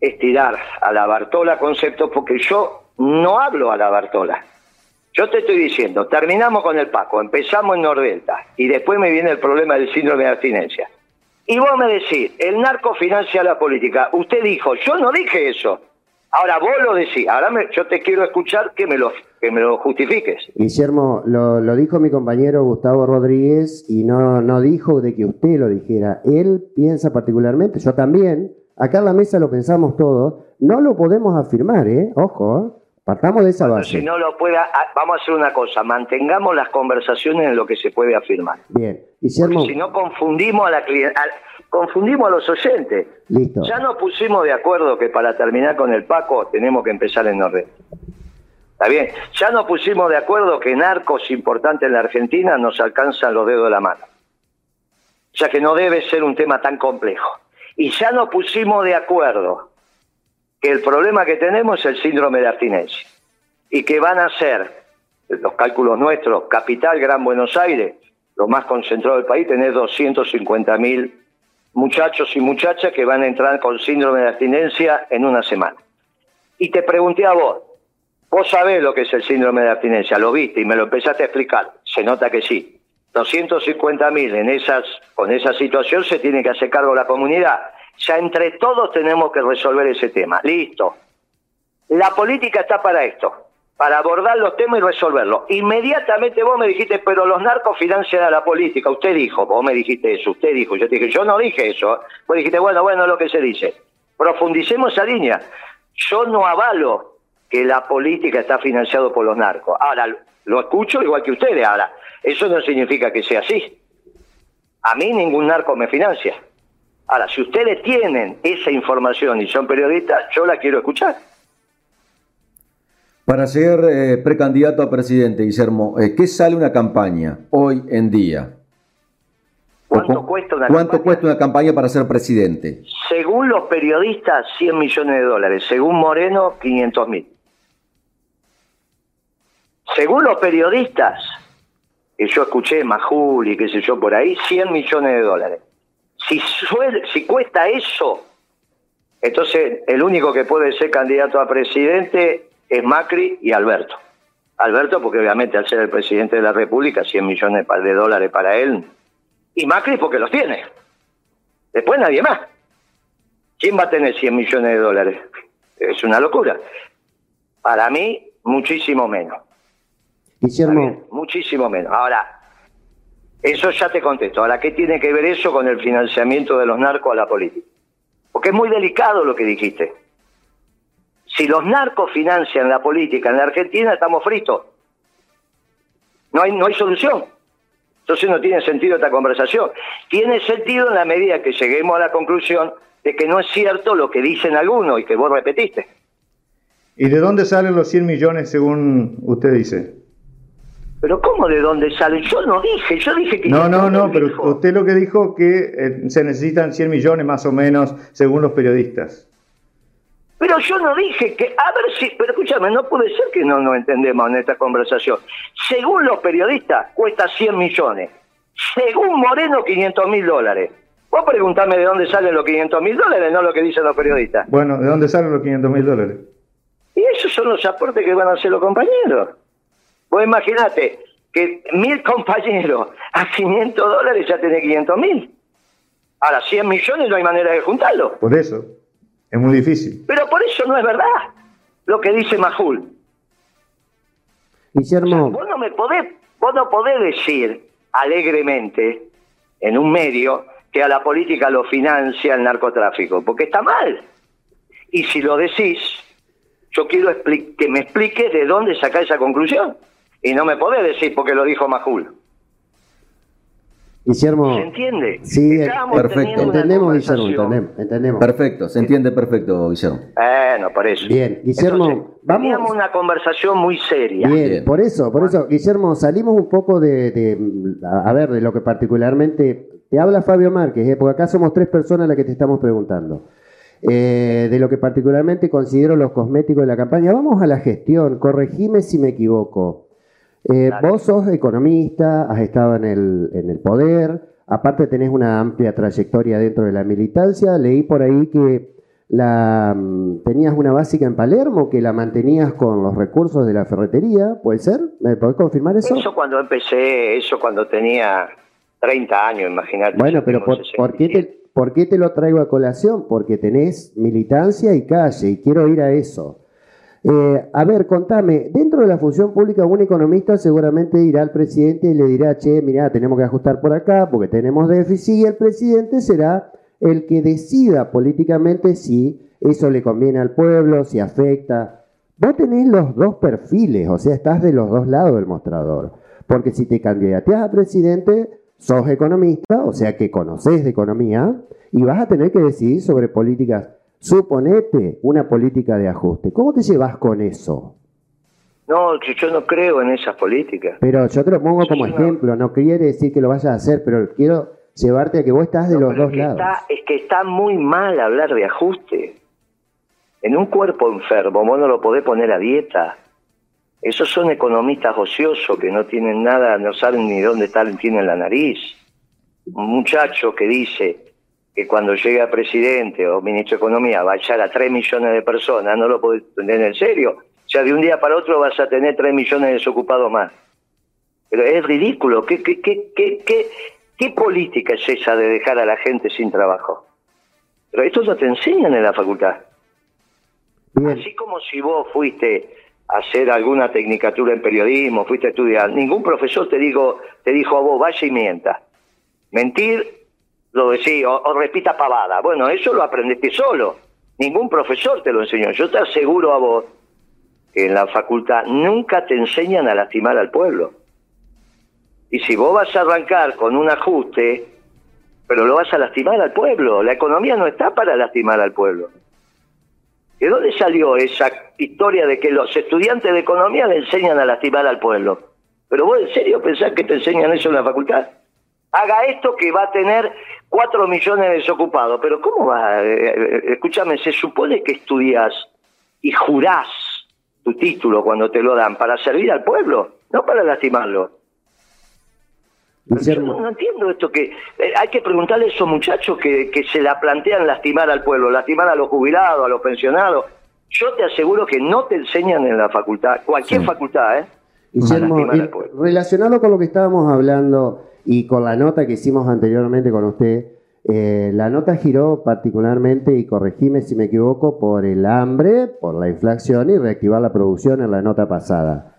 Speaker 2: es tirar a la Bartola conceptos porque yo no hablo a la Bartola. Yo te estoy diciendo, terminamos con el Paco, empezamos en Nordelta y después me viene el problema del síndrome de abstinencia. Y vos me decís, el narco financia la política. Usted dijo, yo no dije eso. Ahora vos lo decís. Ahora me- yo te quiero escuchar que me lo, que me lo justifiques.
Speaker 4: Guillermo, lo, lo dijo mi compañero Gustavo Rodríguez y no, no dijo de que usted lo dijera. Él piensa particularmente, yo también, acá en la mesa lo pensamos todos, no lo podemos afirmar, ¿eh? Ojo, ¿eh? partamos de esa
Speaker 2: Bueno,
Speaker 4: base.
Speaker 2: si no lo pueda, ah, vamos a hacer una cosa, mantengamos las conversaciones en lo que se puede afirmar.
Speaker 4: Bien,
Speaker 2: Porque
Speaker 4: Guillermo,
Speaker 2: si no confundimos a la al- confundimos a los oyentes.
Speaker 4: listo.
Speaker 2: Ya nos pusimos de acuerdo que para terminar con el Paco tenemos que empezar en orden. Está bien. Ya nos pusimos de acuerdo que narcos importantes en la Argentina nos alcanzan los dedos de la mano. Sea que no debe ser un tema tan complejo. Y ya nos pusimos de acuerdo que el problema que tenemos es el síndrome de abstinencia. Y que van a ser, los cálculos nuestros, capital, Gran Buenos Aires, lo más concentrado del país, tener 250 mil muchachos y muchachas que van a entrar con síndrome de abstinencia en una semana. Y te pregunté a vos, vos sabés lo que es el síndrome de abstinencia, lo viste y me lo empezaste a explicar, se nota que sí. 250 mil en esas, con esa situación se tiene que hacer cargo la comunidad. Ya entre todos tenemos que resolver ese tema. Listo. La política está para esto, para abordar los temas y resolverlos. Inmediatamente vos me dijiste, pero los narcos financian a la política. Usted dijo, vos me dijiste eso, usted dijo. Yo te dije, yo no dije eso. Vos dijiste, bueno, bueno, lo que se dice. Profundicemos esa línea. Yo no avalo que la política está financiado por los narcos. Ahora, lo escucho igual que ustedes. Ahora, eso no significa que sea así. A mí ningún narco me financia. Ahora, si ustedes tienen esa información y son periodistas, yo la quiero escuchar.
Speaker 1: Para ser eh, precandidato a presidente, Guillermo, eh, ¿qué sale una campaña hoy en día?
Speaker 2: ¿Cuánto
Speaker 1: cu-
Speaker 2: cuesta una
Speaker 1: ¿Cuánto
Speaker 2: campaña?
Speaker 1: cuesta una campaña para ser presidente?
Speaker 2: Según los periodistas, 100 millones de dólares. Según Moreno, 500 mil. Según los periodistas, que yo escuché, Majul y qué sé yo por ahí, 100 millones de dólares. Si, suel- si cuesta eso, entonces el único que puede ser candidato a presidente es Macri y Alberto. Alberto, porque obviamente al ser el presidente de la República, 100 millones de dólares para él. Y Macri porque los tiene. Después nadie más. ¿Quién va a tener 100 millones de dólares? Es una locura. Para mí, muchísimo menos.
Speaker 4: Guillermo,
Speaker 2: muchísimo menos. Ahora, eso ya te contesto. Ahora, ¿qué tiene que ver eso con el financiamiento de los narcos a la política? Porque es muy delicado lo que dijiste. Si los narcos financian la política en la Argentina, estamos fritos. No hay, no hay solución. Entonces no tiene sentido esta conversación. Tiene sentido en la medida que lleguemos a la conclusión de que no es cierto lo que dicen algunos y que vos repetiste.
Speaker 3: ¿Y de dónde salen los 100 millones según usted dice?
Speaker 2: Pero ¿cómo de dónde salen? Yo no dije, yo dije que...
Speaker 3: No, no, no, pero
Speaker 2: dijo.
Speaker 3: usted lo que dijo que eh, se necesitan 100 millones más o menos según los periodistas.
Speaker 2: Pero yo no dije que, a ver si, pero escúchame, no puede ser que no nos entendemos en esta conversación. Según los periodistas, cuesta 100 millones. Según Moreno, 500 mil dólares. Vos preguntame de dónde salen los 500 mil dólares, no lo que dicen los periodistas.
Speaker 3: Bueno, ¿de dónde salen los 500 mil dólares?
Speaker 2: Y esos son los aportes que van a hacer los compañeros. Vos imaginate que mil compañeros a 500 dólares ya tenés 500 mil. Ahora, 100 millones no hay manera de juntarlo.
Speaker 3: Por eso. Es muy difícil.
Speaker 2: Pero por eso no es verdad lo que dice Majul.
Speaker 4: Guillermo,
Speaker 2: Vos no me podés, vos no podés decir alegremente en un medio que a la política lo financia el narcotráfico, porque está mal. Y si lo decís, yo quiero expli- que me expliques de dónde saca esa conclusión. Y no me podés decir porque lo dijo Majul.
Speaker 4: Guillermo,
Speaker 2: ¿Se entiende?
Speaker 4: Sí,
Speaker 2: Estábamos
Speaker 1: perfecto.
Speaker 4: entendemos, Guillermo, entendemos, entendemos.
Speaker 1: Perfecto, se entiende perfecto, Guillermo.
Speaker 2: Bueno, por eso.
Speaker 4: Bien, Guillermo,
Speaker 2: Entonces,
Speaker 4: vamos-
Speaker 2: Teníamos una conversación muy seria.
Speaker 4: Bien,
Speaker 1: Bien.
Speaker 4: por eso, por eso, Guillermo, salimos un poco de, a ver, de lo que particularmente te habla Fabio Márquez, ¿eh? porque acá somos tres personas las que te estamos preguntando. Eh, de lo que particularmente considero los cosméticos de la campaña. Vamos a la gestión, corregime si me equivoco. Eh, vos sos economista, has estado en el, en el poder, aparte tenés una amplia trayectoria dentro de la militancia. Leí por ahí que la, mm, tenías una básica en Palermo, que la mantenías con los recursos de la ferretería, ¿puede ser? ¿Me podés confirmar eso?
Speaker 2: Eso cuando empecé, eso cuando tenía 30 años, imagínate.
Speaker 4: bueno, pero por, ¿por qué
Speaker 2: 67.
Speaker 4: te, ¿por qué te lo traigo a colación? Porque tenés militancia y calle, y quiero ir a eso. Eh, a ver, contame, dentro de la función pública, un economista seguramente irá al presidente y le dirá, che, mira, tenemos que ajustar por acá porque tenemos déficit y el presidente será el que decida políticamente si eso le conviene al pueblo, si afecta. Vos tenés los dos perfiles, o sea, estás de los dos lados del mostrador. Porque si te candidateas a presidente, sos economista, o sea que conoces de economía, y vas a tener que decidir sobre políticas. Suponete una política de ajuste. ¿Cómo te llevas con eso?
Speaker 2: No, yo no creo en esas políticas.
Speaker 4: Pero yo te lo pongo como ejemplo, no quiere decir que lo vayas a hacer, pero quiero llevarte a que vos estás de los dos lados.
Speaker 2: es que está muy mal hablar de ajuste. En un cuerpo enfermo vos no lo podés poner a dieta. Esos son economistas ociosos que no tienen nada, no saben ni dónde tal tienen la nariz. Un muchacho que dice que cuando llegue a presidente o ministro de Economía va a echar a 3 millones de personas, no lo podés tener en serio. O sea, de un día para otro vas a tener 3 millones de desocupados más. Pero es ridículo. ¿Qué, qué, qué, qué, qué política es esa de dejar a la gente sin trabajo? Pero esto no te enseñan en la facultad. Así como si vos fuiste a hacer alguna tecnicatura en periodismo, fuiste a estudiar, ningún profesor te digo, te dijo a vos, vaya y mienta. Mentir, lo decía, o, o repita pavada. Bueno, eso lo aprendiste solo. Ningún profesor te lo enseñó. Yo te aseguro a vos que en la facultad nunca te enseñan a lastimar al pueblo. Y si vos vas a arrancar con un ajuste, pero lo vas a lastimar al pueblo, la economía no está para lastimar al pueblo. ¿De dónde salió esa historia de que los estudiantes de economía le enseñan a lastimar al pueblo? ¿Pero vos en serio pensás que te enseñan eso en la facultad? Haga esto que va a tener cuatro millones de desocupados. Pero ¿cómo va? Eh, eh, escúchame, se supone que estudias y jurás tu título cuando te lo dan para servir al pueblo, no para lastimarlo. Yo no, entiendo esto que eh, hay que preguntarle a esos muchachos que, que se la plantean lastimar al pueblo, lastimar a los jubilados, a los pensionados. Yo te aseguro que no te enseñan en la facultad, cualquier facultad, ¿eh?
Speaker 4: Guillermo, relacionado con lo que estábamos hablando y con la nota que hicimos anteriormente con usted, eh, la nota giró particularmente, y corregime si me equivoco, por el hambre, por la inflación y reactivar la producción en la nota pasada.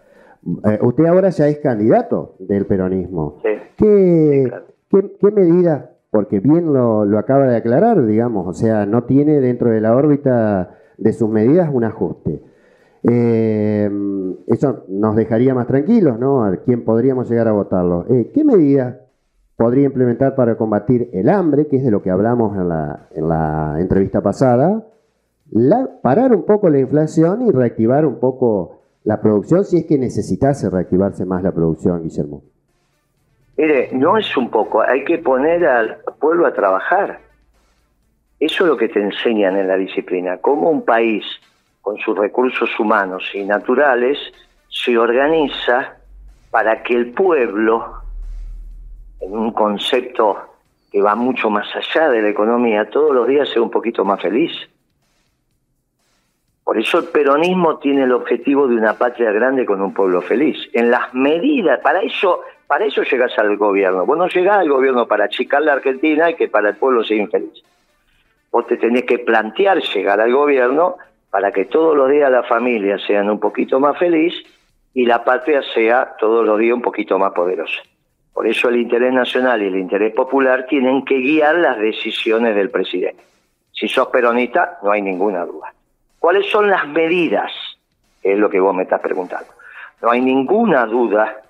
Speaker 4: Eh, usted ahora ya es candidato del peronismo.
Speaker 2: Sí.
Speaker 4: ¿Qué, qué, medidas, porque bien lo, acaba de aclarar, digamos, o sea, no tiene dentro de la órbita de sus medidas un ajuste? Eh, eso nos dejaría más tranquilos, ¿no? A quién podríamos llegar a votarlo. Eh, ¿Qué medidas podría implementar para combatir el hambre, que es de lo que hablamos en la, en la entrevista pasada? parar un poco la inflación y reactivar un poco la producción si es que necesitase reactivarse más la producción, Guillermo?
Speaker 2: Mire, no es un poco, hay que poner al pueblo a trabajar. Eso es lo que te enseñan en la disciplina, cómo un país con sus recursos humanos y naturales se organiza para que el pueblo, en un concepto que va mucho más allá de la economía, todos los días sea un poquito más feliz. Por eso el peronismo tiene el objetivo de una patria grande con un pueblo feliz. En las medidas, para eso, para eso llegas al gobierno. Vos no llegás al gobierno para achicar la Argentina y que para el pueblo sea infeliz. Vos te tenés que plantear llegar al gobierno para que todos los días las familias sean un poquito más felices y la patria sea todos los días un poquito más poderosa. Por eso el interés nacional y el interés popular tienen que guiar las decisiones del presidente. Si sos peronista, no hay ninguna duda. ¿Cuáles son las medidas? Es lo que vos me estás preguntando. No hay ninguna duda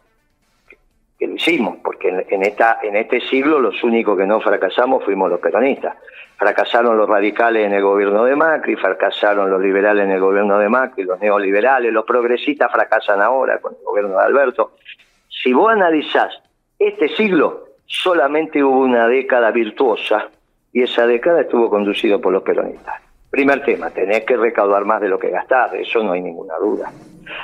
Speaker 2: que lo hicimos, porque en, esta, en este siglo los únicos que no fracasamos fuimos los peronistas. Fracasaron los radicales en el gobierno de Macri, fracasaron los liberales en el gobierno de Macri, los neoliberales, los progresistas fracasan ahora con el gobierno de Alberto. Si vos analizás este siglo, solamente hubo una década virtuosa y esa década estuvo conducida por los peronistas. Primer tema, tenés que recaudar más de lo que gastás, de eso no hay ninguna duda.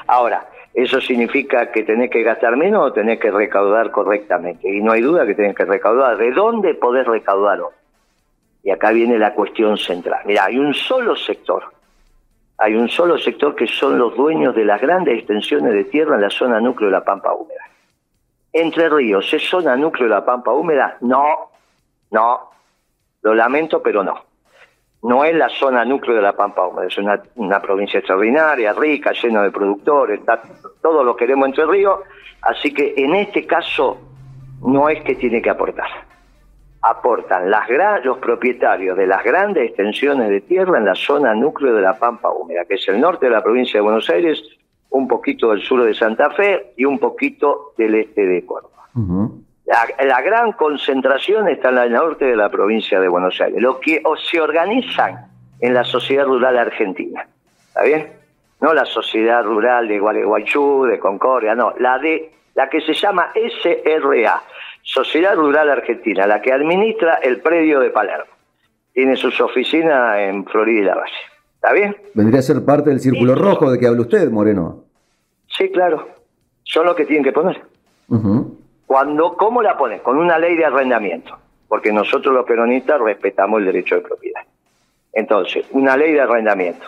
Speaker 2: Ahora, ¿eso significa que tenés que gastar menos o tenés que recaudar correctamente? Y no hay duda que tenés que recaudar. ¿De dónde podés recaudarlo? Y acá viene la cuestión central. Mira, hay un solo sector, hay un solo sector que son los dueños de las grandes extensiones de tierra en la zona núcleo de la Pampa Húmeda. Entre Ríos, ¿es zona núcleo de la Pampa Húmeda? No, no, lo lamento, pero no. No es la zona núcleo de la Pampa Húmeda, es una, una provincia extraordinaria, rica, llena de productores, está, todo lo queremos Entre Ríos, así que en este caso no es que tiene que aportar. Aportan las los propietarios de las grandes extensiones de tierra en la zona núcleo de la Pampa Húmeda, que es el norte de la provincia de Buenos Aires, un poquito del sur de Santa Fe y un poquito del este de Córdoba. La, gran concentración está en el norte de la provincia de Buenos Aires, los que se organizan en la sociedad rural argentina. ¿Está bien? No la sociedad rural de Gualeguaychú, de Concordia, no, la de la que se llama SRA, Sociedad Rural Argentina, la que administra el predio de Palermo. Tiene sus oficinas en Florida y la Valle. ¿Está bien?
Speaker 1: Vendría a ser parte del círculo rojo de que habla usted, Moreno.
Speaker 2: Sí, claro. Son los que tienen que poner. Cuando, ¿Cómo la ponen? Con una ley de arrendamiento. Porque nosotros los peronistas respetamos el derecho de propiedad. Entonces, una ley de arrendamiento.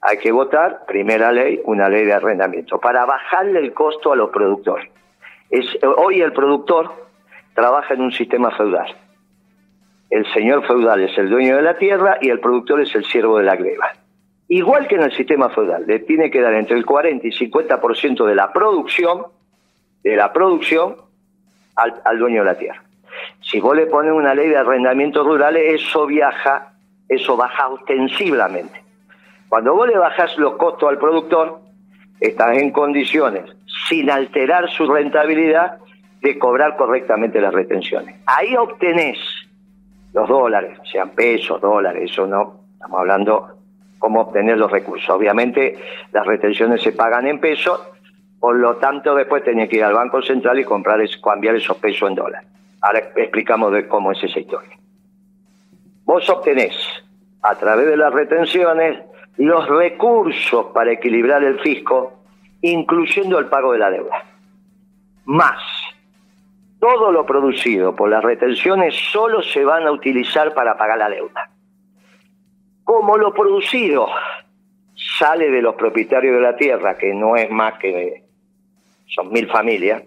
Speaker 2: Hay que votar, primera ley, una ley de arrendamiento, para bajarle el costo a los productores. Es, hoy el productor trabaja en un sistema feudal. El señor feudal es el dueño de la tierra y el productor es el siervo de la gleba. Igual que en el sistema feudal, le tiene que dar entre el 40 y 50% de la producción, de la producción, al, al dueño de la tierra. Si vos le pones una ley de arrendamientos rurales, eso viaja, eso baja ostensiblemente. Cuando vos le bajás los costos al productor, estás en condiciones, sin alterar su rentabilidad, de cobrar correctamente las retenciones. Ahí obtenés los dólares, sean pesos, dólares, eso no, estamos hablando cómo obtener los recursos. Obviamente las retenciones se pagan en pesos, por lo tanto después tenés que ir al Banco Central y comprar, cambiar esos pesos en dólares. Ahora explicamos cómo es esa historia. Vos obtenés a través de las retenciones los recursos para equilibrar el fisco, incluyendo el pago de la deuda. Más, todo lo producido por las retenciones solo se van a utilizar para pagar la deuda. Como lo producido sale de los propietarios de la tierra, que no es más que son mil familias,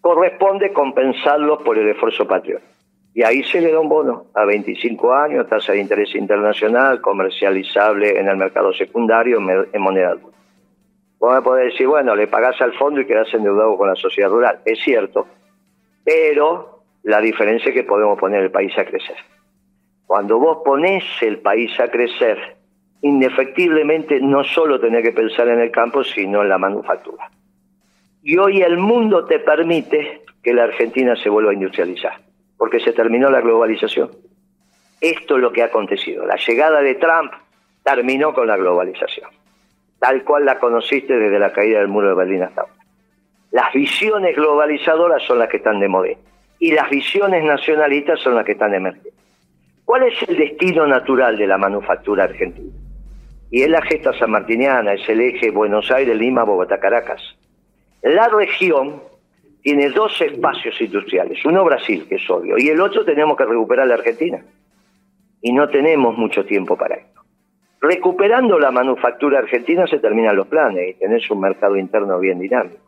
Speaker 2: corresponde compensarlos por el esfuerzo patriótico. Y ahí se le da un bono a 25 años, tasa de interés internacional, comercializable en el mercado secundario en moneda dura. Vos me podés decir, bueno, le pagás al fondo y quedás endeudado con la sociedad rural. Es cierto, pero la diferencia es que podemos poner el país a crecer. Cuando vos ponés el país a crecer, indefectiblemente no solo tenés que pensar en el campo, sino en la manufactura. Y hoy el mundo te permite que la Argentina se vuelva a industrializar porque se terminó la globalización. Esto es lo que ha acontecido. La llegada de Trump terminó con la globalización, tal cual la conociste desde la caída del muro de Berlín hasta ahora. Las visiones globalizadoras son las que están de moda y las visiones nacionalistas son las que están emergiendo. ¿Cuál es el destino natural de la manufactura argentina? Y es la gesta sanmartiniana, es el eje Buenos Aires, Lima, Bogotá, Caracas. La región tiene dos espacios industriales, uno Brasil, que es obvio, y el otro tenemos que recuperar la Argentina. Y no tenemos mucho tiempo para esto. Recuperando la manufactura argentina se terminan los planes y tenés un mercado interno bien dinámico.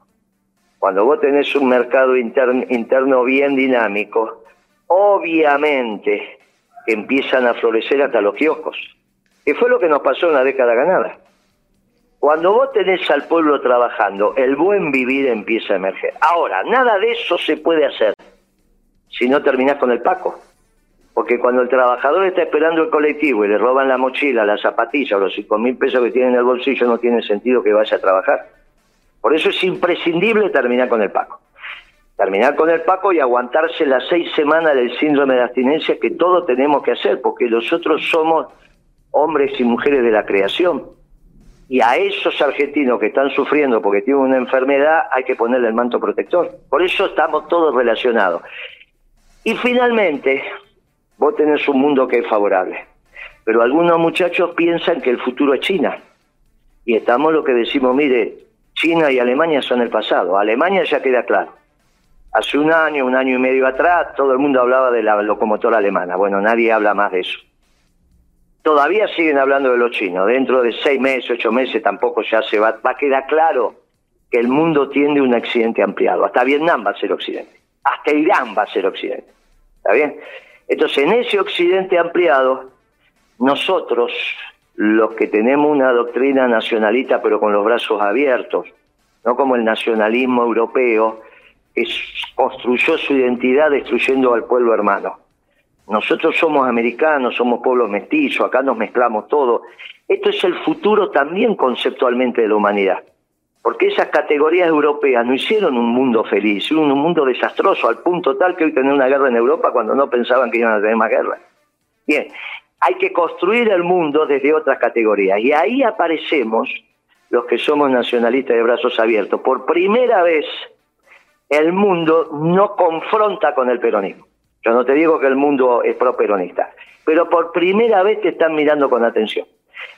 Speaker 2: Cuando vos tenés un mercado interno, interno bien dinámico, obviamente empiezan a florecer hasta los kioscos, que fue lo que nos pasó en la década ganada. Cuando vos tenés al pueblo trabajando, el buen vivir empieza a emerger. Ahora, nada de eso se puede hacer si no terminás con el paco. Porque cuando el trabajador está esperando el colectivo y le roban la mochila, la zapatilla o los cinco mil pesos que tiene en el bolsillo, no tiene sentido que vaya a trabajar. Por eso es imprescindible terminar con el paco. Terminar con el paco y aguantarse las seis semanas del síndrome de abstinencia que todos tenemos que hacer, porque nosotros somos hombres y mujeres de la creación y a esos argentinos que están sufriendo porque tienen una enfermedad hay que ponerle el manto protector. Por eso estamos todos relacionados. Y finalmente, vos tenés un mundo que es favorable, pero algunos muchachos piensan que el futuro es China. Y estamos lo que decimos, mire, China y Alemania son el pasado. Alemania ya queda claro. Hace un año, un año y medio atrás, todo el mundo hablaba de la locomotora alemana. Bueno, nadie habla más de eso todavía siguen hablando de los chinos. Dentro de seis meses, ocho meses, tampoco ya se va, va a quedar claro que el mundo tiende un accidente ampliado. Hasta Vietnam va a ser occidente. Hasta Irán va a ser occidente. ¿Está bien? Entonces, en ese occidente ampliado, nosotros, los que tenemos una doctrina nacionalista pero con los brazos abiertos, no como el nacionalismo europeo, que construyó su identidad destruyendo al pueblo hermano. Nosotros somos americanos, somos pueblos mestizos, acá nos mezclamos todo. Esto es el futuro también conceptualmente de la humanidad. Porque esas categorías europeas no hicieron un mundo feliz, un mundo desastroso, al punto tal que hoy tenemos una guerra en Europa cuando no pensaban que iban a tener más guerra. Bien, hay que construir el mundo desde otras categorías. Y ahí aparecemos los que somos nacionalistas de brazos abiertos. Por primera vez el mundo no confronta con el peronismo. Yo no te digo que el mundo es pro-peronista, pero por primera vez te están mirando con atención.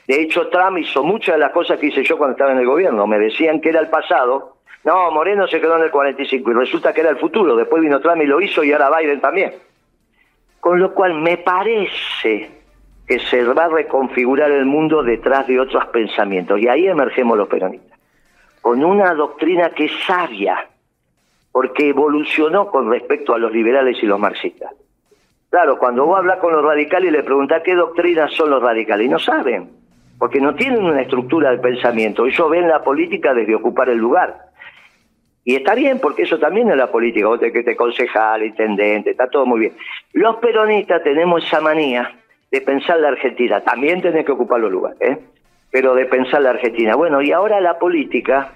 Speaker 2: De hecho, Trump hizo muchas de las cosas que hice yo cuando estaba en el gobierno. Me decían que era el pasado. No, Moreno se quedó en el 45 y resulta que era el futuro. Después vino Trump y lo hizo y ahora Biden también. Con lo cual me parece que se va a reconfigurar el mundo detrás de otros pensamientos. Y ahí emergemos los peronistas. Con una doctrina que es sabia, porque evolucionó con respecto a los liberales y los marxistas. Claro, cuando vos hablas con los radicales y le preguntás qué doctrinas son los radicales, y no saben, porque no tienen una estructura de pensamiento. Ellos ven la política desde ocupar el lugar. Y está bien, porque eso también es la política. Vos tenés que te concejal, intendente, está todo muy bien. Los peronistas tenemos esa manía de pensar la Argentina. También tenés que ocupar los lugares, ¿eh? pero de pensar la Argentina. Bueno, y ahora la política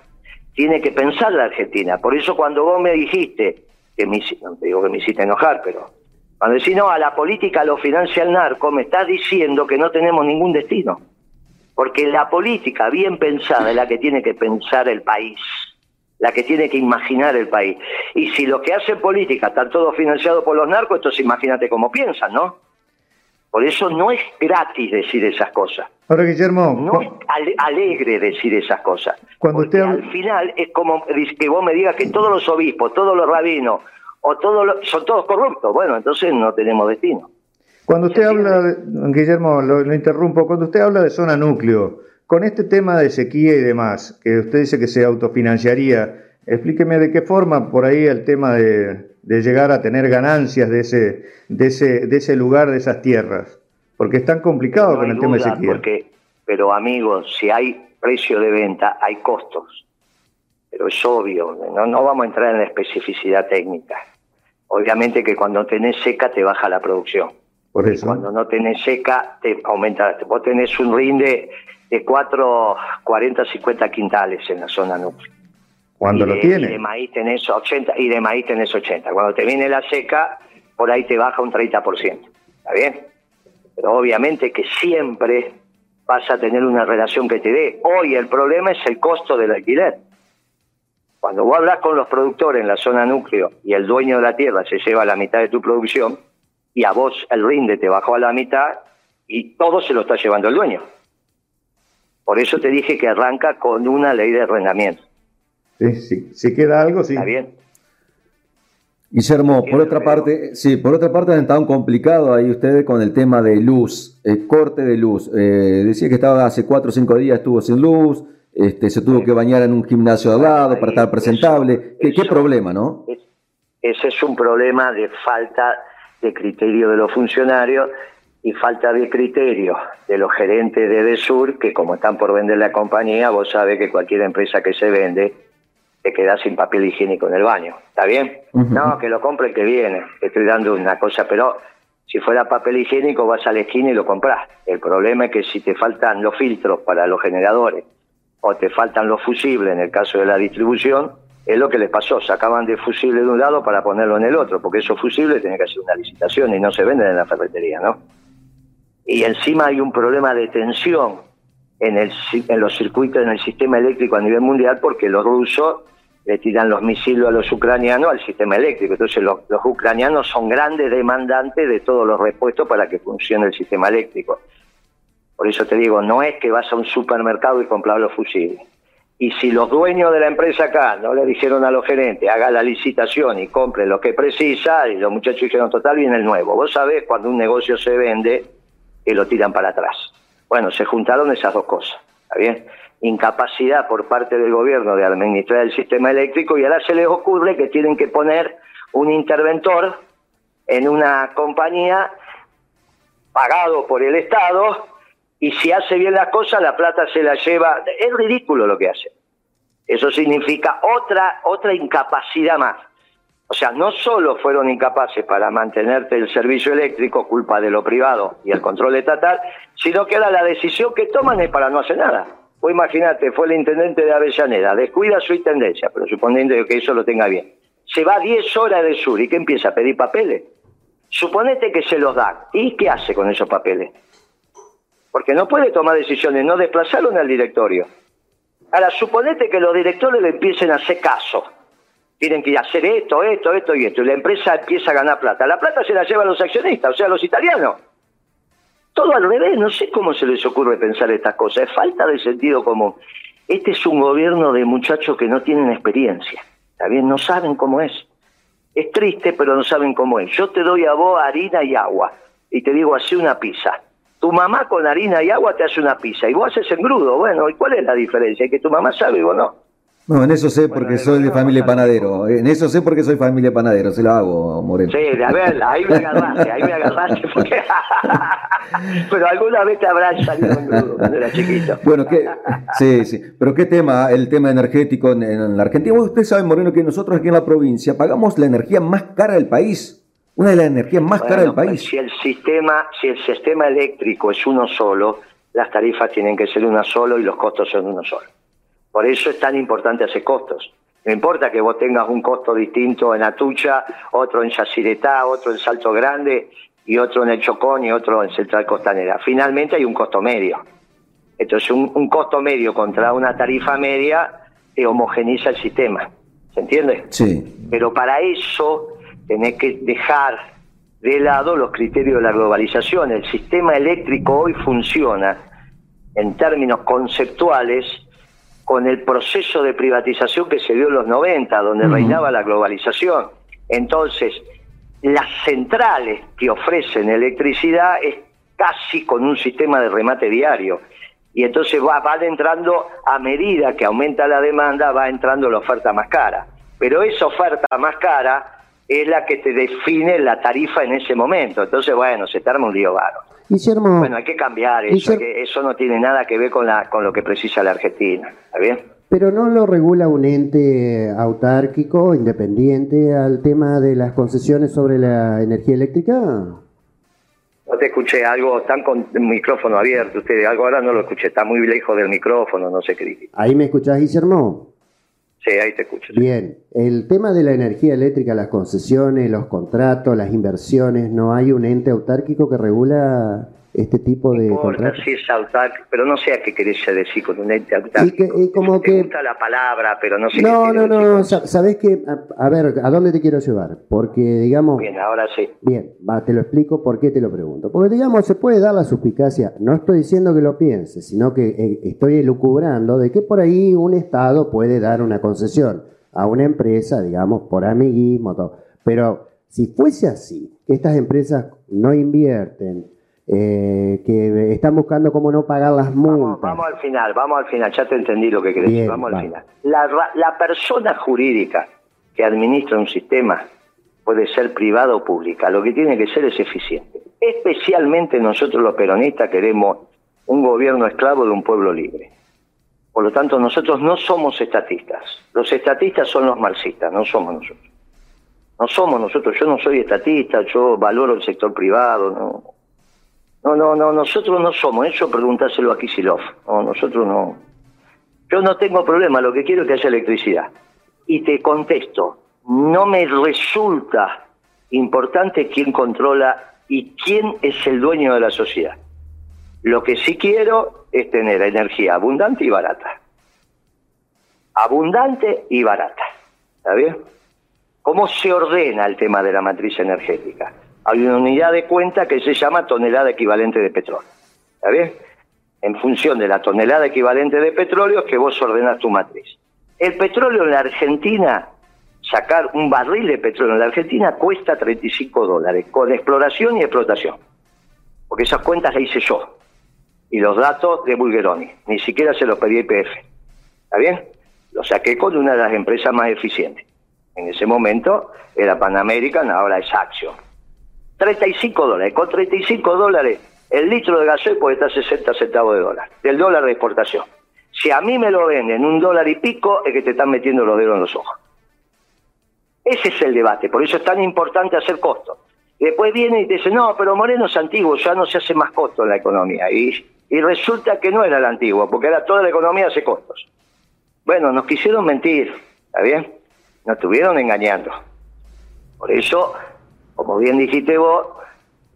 Speaker 2: tiene que pensar la Argentina. Por eso cuando vos me dijiste, que me, digo que me hiciste enojar, pero cuando decís, no, a la política lo financia el narco, me estás diciendo que no tenemos ningún destino. Porque la política bien pensada es la que tiene que pensar el país, la que tiene que imaginar el país. Y si lo que hacen política están todos financiados por los narcos, entonces imagínate cómo piensan, ¿no? Por eso no es gratis decir esas cosas.
Speaker 3: Ahora, Guillermo.
Speaker 2: No es alegre decir esas cosas.
Speaker 3: Cuando usted
Speaker 2: al final es como que vos me digas que todos los obispos, todos los rabinos, o todos son todos corruptos. Bueno, entonces no tenemos destino.
Speaker 3: Cuando usted habla, de, Guillermo, lo, interrumpo, cuando usted habla de zona núcleo, con este tema de sequía y demás, que usted dice que se autofinanciaría, explíqueme de qué forma por ahí el tema de, de llegar a tener ganancias de ese, de ese, de ese lugar, de esas tierras? Porque es tan complicado con el tema de sequía.
Speaker 2: Porque, pero amigos, si hay precio de venta, hay costos. Pero es obvio, no, no vamos a entrar en la especificidad técnica. Obviamente que cuando tenés seca te baja la producción.
Speaker 3: Por eso.
Speaker 2: cuando no tenés seca te aumenta. Vos tenés un rinde de 4, 40, 50 quintales en la zona núclea.
Speaker 3: Cuando lo tiene.
Speaker 2: Y de maíz tenés 80 y de maíz tenés 80. Cuando te viene la seca, por ahí te baja un 30%. ¿Está bien? Pero obviamente que siempre vas a tener una relación que te dé. Hoy el problema es el costo del alquiler. Cuando vos hablas con los productores en la zona núcleo y el dueño de la tierra se lleva la mitad de tu producción y a vos el rinde te bajó a la mitad y todo se lo está llevando el dueño. Por eso te dije que arranca con una ley de arrendamiento.
Speaker 3: Sí, si queda algo, sí.
Speaker 2: Está bien.
Speaker 1: Guillermo, por otra parte, sí, por otra parte han estado complicado ahí ustedes con el tema de luz, el corte de luz. Eh, decía que estaba hace cuatro o cinco días estuvo sin luz, este, se tuvo que bañar en un gimnasio al lado para estar presentable. ¿Qué, ¿Qué, problema, no?
Speaker 2: ese es un problema de falta de criterio de los funcionarios y falta de criterio de los gerentes de Desur, que como están por vender la compañía, vos sabés que cualquier empresa que se vende te queda sin papel higiénico en el baño. ¿Está bien? No, que lo compre el que viene. Te estoy dando una cosa, pero si fuera papel higiénico vas a la esquina y lo compras. El problema es que si te faltan los filtros para los generadores o te faltan los fusibles en el caso de la distribución, es lo que les pasó. Sacaban de fusible de un lado para ponerlo en el otro, porque esos fusibles tienen que hacer una licitación y no se venden en la ferretería, ¿no? Y encima hay un problema de tensión en, el, en los circuitos, en el sistema eléctrico a nivel mundial, porque los rusos le tiran los misiles a los ucranianos al sistema eléctrico. Entonces los, ucranianos son grandes demandantes de todos los repuestos para que funcione el sistema eléctrico. Por eso te digo, no es que vas a un supermercado y comprar los fusibles. Y si los dueños de la empresa acá no le dijeron a los gerentes, haga la licitación y compre lo que precisa, y los muchachos dijeron, total, viene el nuevo. Vos sabés cuando un negocio se vende, que lo tiran para atrás. Bueno, se juntaron esas dos cosas, ¿está bien? incapacidad por parte del gobierno de administrar el sistema eléctrico y ahora se les ocurre que tienen que poner un interventor en una compañía pagado por el Estado, y si hace bien las cosas, la plata se la lleva. Es ridículo lo que hace. Eso significa otra, otra incapacidad más. O sea, no solo fueron incapaces para mantenerte el servicio eléctrico, culpa de lo privado y el control estatal, sino que ahora la decisión que toman es para no hacer nada. Pues imagínate, fue el intendente de Avellaneda, descuida su intendencia, pero suponiendo que eso lo tenga bien. Se va 10 horas del sur y que empieza a pedir papeles. Suponete que se los dan. ¿Y qué hace con esos papeles? Porque no puede tomar decisiones, no desplazarlo al directorio. Ahora, suponete que los directores le empiecen a hacer caso tienen que hacer esto, esto, esto y esto, y la empresa empieza a ganar plata. La plata se la llevan los accionistas, o sea, los italianos. Todo al revés, no sé cómo se les ocurre pensar estas cosas, es falta de sentido común. Este es un gobierno de muchachos que no tienen experiencia, ¿está bien? No saben cómo es. Es triste, pero no saben cómo es. Yo te doy a vos harina y agua, y te digo, hace una pizza. Tu mamá con harina y agua te hace una pizza, y vos haces engrudo. Bueno, ¿y cuál es la diferencia? Que tu mamá sabe vos no.
Speaker 1: No, en eso sé porque soy de familia panadero. En eso sé porque soy familia panadero, se lo hago, Moreno.
Speaker 2: Sí, a ver, ahí me agarraste, ahí me agarraste. Porque... pero alguna vez te habrás salido cuando era chiquito.
Speaker 1: Bueno, ¿qué... sí, sí. Pero ¿qué tema? El tema energético en, la Argentina. Usted sabe, Moreno, que nosotros aquí en la provincia pagamos la energía más cara del país. Una de las energías más caras del país.
Speaker 2: Si el, sistema, si el sistema eléctrico es uno solo, las tarifas tienen que ser una solo y los costos son uno solo. Por eso es tan importante hacer costos. No importa que vos tengas un costo distinto en Atucha, otro en Yacyretá, otro en Salto Grande y otro en El Chocón y otro en Central Costanera. Finalmente hay un costo medio. Entonces un, costo medio contra una tarifa media te homogeniza el sistema. ¿Se entiende?
Speaker 1: Sí.
Speaker 2: Pero para eso tenés que dejar de lado los criterios de la globalización. El sistema eléctrico hoy funciona en términos conceptuales con el proceso de privatización que se dio en los 90, donde reinaba la globalización. Entonces, las centrales que ofrecen electricidad es casi con un sistema de remate diario. Y entonces va, van entrando, a medida que aumenta la demanda, va entrando la oferta más cara. Pero esa oferta más cara es la que te define la tarifa en ese momento. Entonces, bueno, se te arma un lío varo.
Speaker 4: Guillermo,
Speaker 2: bueno, hay que cambiar eso, eso no tiene nada que ver con, la, con lo que precisa la Argentina, ¿está bien?
Speaker 4: Pero no lo regula un ente autárquico, independiente al tema de las concesiones sobre la energía eléctrica.
Speaker 2: No te escuché algo, están con el micrófono abierto ustedes, algo ahora no lo escuché, está muy lejos del micrófono, no sé qué.
Speaker 4: ¿Ahí me escuchás, Guillermo? Bien, el tema de la energía eléctrica, las concesiones, los contratos, las inversiones, ¿no hay un ente autárquico que regula este tipo de contratos?
Speaker 2: Sí, es pero no sé a qué querés decir con un ente.
Speaker 4: Y que, como
Speaker 2: que... gusta la palabra, pero no sé
Speaker 4: No, no, no, sabes que, a, ver, ¿a dónde te quiero llevar? Porque, digamos...
Speaker 2: Bien, ahora sí.
Speaker 4: Bien, va, te lo explico por qué te lo pregunto. Porque, digamos, se puede dar la suspicacia, no estoy diciendo que lo pienses, sino que eh, estoy elucubrando de que por ahí un Estado puede dar una concesión a una empresa, digamos, por amiguismo, todo. Pero si fuese así, que estas empresas no invierten, eh, que están buscando cómo no pagar las multas.
Speaker 2: Vamos, al final, vamos al final, ya te entendí lo que querés vamos al final. La, la persona jurídica que administra un sistema puede ser privada o pública, lo que tiene que ser es eficiente. Especialmente nosotros los peronistas queremos un gobierno esclavo de un pueblo libre. Por lo tanto, nosotros no somos estatistas. Los estatistas son los marxistas, no somos nosotros. No somos nosotros. Yo no soy estatista, yo valoro el sector privado, no. No, no, no, nosotros no somos. Eso preguntárselo a Kisilov. No, nosotros no. Yo no tengo problema, lo que quiero es que haya electricidad. Y te contesto, no me resulta importante quién controla y quién es el dueño de la sociedad. Lo que sí quiero es tener energía abundante y barata. Abundante y barata. ¿Está bien? ¿Cómo se ordena el tema de la matriz energética? Hay una unidad de cuenta que se llama tonelada equivalente de petróleo. ¿Está bien? En función de la tonelada equivalente de petróleo es que vos ordenás tu matriz. El petróleo en la Argentina, sacar un barril de petróleo en la Argentina cuesta 35 dólares, con exploración y explotación. Porque esas cuentas las hice yo y los datos de Bulgeroni. Ni siquiera se los pedí a IPF. ¿Está bien? Lo saqué con una de las empresas más eficientes. En ese momento era Pan American, ahora es Action. 35 dólares. Con 35 dólares, el litro de gasoil puede estar 60 centavos de dólar, del dólar de exportación. Si a mí me lo venden un dólar y pico, es que te están metiendo los dedos en los ojos. Ese es el debate, por eso es tan importante hacer costos. Después viene y te dice, no, pero Moreno es antiguo, ya no se hace más costo en la economía. Y, y resulta que no era el antiguo, porque ahora toda la economía hace costos. Bueno, nos quisieron mentir, ¿está bien? Nos estuvieron engañando. Por eso, como bien dijiste vos,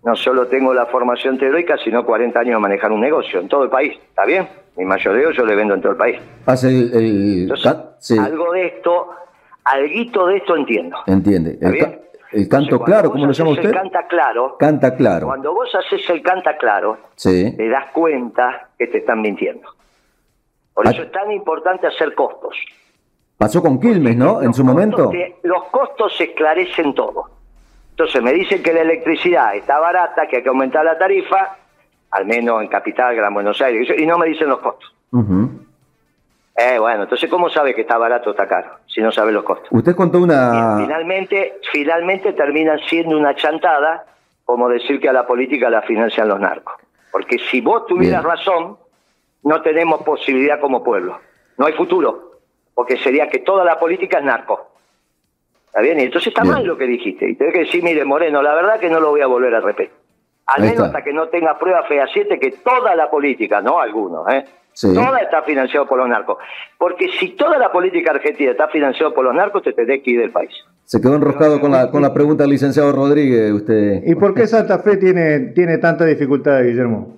Speaker 2: no solo tengo la formación teórica, sino 40 años de manejar un negocio en todo el país, ¿está bien? Mi mayoreo yo le vendo en todo el país.
Speaker 1: Hace el, el-
Speaker 2: Entonces,
Speaker 1: sí,
Speaker 2: algo de esto, alguito de esto entiendo.
Speaker 1: entiende.
Speaker 2: ¿Está
Speaker 1: El,
Speaker 2: bien?
Speaker 1: ca- el
Speaker 2: Entonces,
Speaker 1: canto claro, ¿cómo lo llama usted?
Speaker 2: El canta claro.
Speaker 1: Canta claro.
Speaker 2: Cuando vos haces el canta claro,
Speaker 1: Sí.
Speaker 2: te das cuenta que te están mintiendo. Por
Speaker 1: Ah.
Speaker 2: eso es tan importante hacer costos.
Speaker 1: Pasó con Quilmes, ¿no? En su momento.
Speaker 2: te- los costos se esclarecen todo. Entonces me dicen que la electricidad está barata, que hay que aumentar la tarifa, al menos en Capital, Gran Buenos Aires, y no me dicen los costos. Eh, bueno, entonces ¿cómo sabe que está barato o está caro? Si no sabe los costos.
Speaker 1: Usted contó
Speaker 2: Y
Speaker 1: una.
Speaker 2: finalmente, finalmente terminan siendo una chantada, como decir que a la política la financian los narcos. Porque si vos tuvieras
Speaker 1: Bien.
Speaker 2: razón, no tenemos posibilidad como pueblo. No hay futuro. Porque sería que toda la política es narco. ¿Está bien? Y entonces está
Speaker 1: Bien.
Speaker 2: mal lo que dijiste. Y tenés que decir, mire, Moreno, la verdad que no lo voy a volver a repetir. Al menos hasta que no tenga prueba fehaciente que toda la política, no algunos, ¿eh?
Speaker 1: Sí.
Speaker 2: Toda está financiada por los narcos. Porque si toda la política argentina está financiada por los narcos, te tenés que ir del país.
Speaker 1: Se quedó enroscado con la, con la pregunta del licenciado Rodríguez, usted.
Speaker 3: ¿Y por qué Santa Fe tiene, tiene tantas dificultades, Guillermo?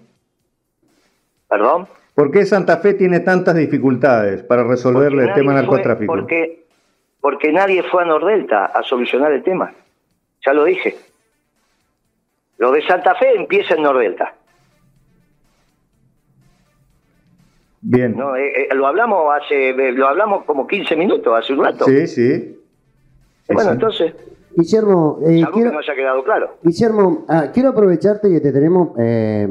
Speaker 2: ¿Perdón?
Speaker 3: ¿Por qué Santa Fe tiene tantas dificultades para resolverle
Speaker 2: Porque
Speaker 3: el tema narcotráfico?
Speaker 2: porque, porque nadie fue a Nordelta a solucionar el tema. Ya lo dije. Lo de Santa Fe empieza en Nordelta.
Speaker 3: Bien.
Speaker 2: No, eh, eh, lo hablamos hace, eh, lo hablamos como 15 minutos, hace un rato.
Speaker 3: Sí, sí.
Speaker 2: Bueno,
Speaker 3: sí.
Speaker 2: entonces,
Speaker 4: Guillermo, eh, quiero,
Speaker 2: que no haya quedado claro.
Speaker 4: Guillermo, ah, quiero aprovecharte que te tenemos eh,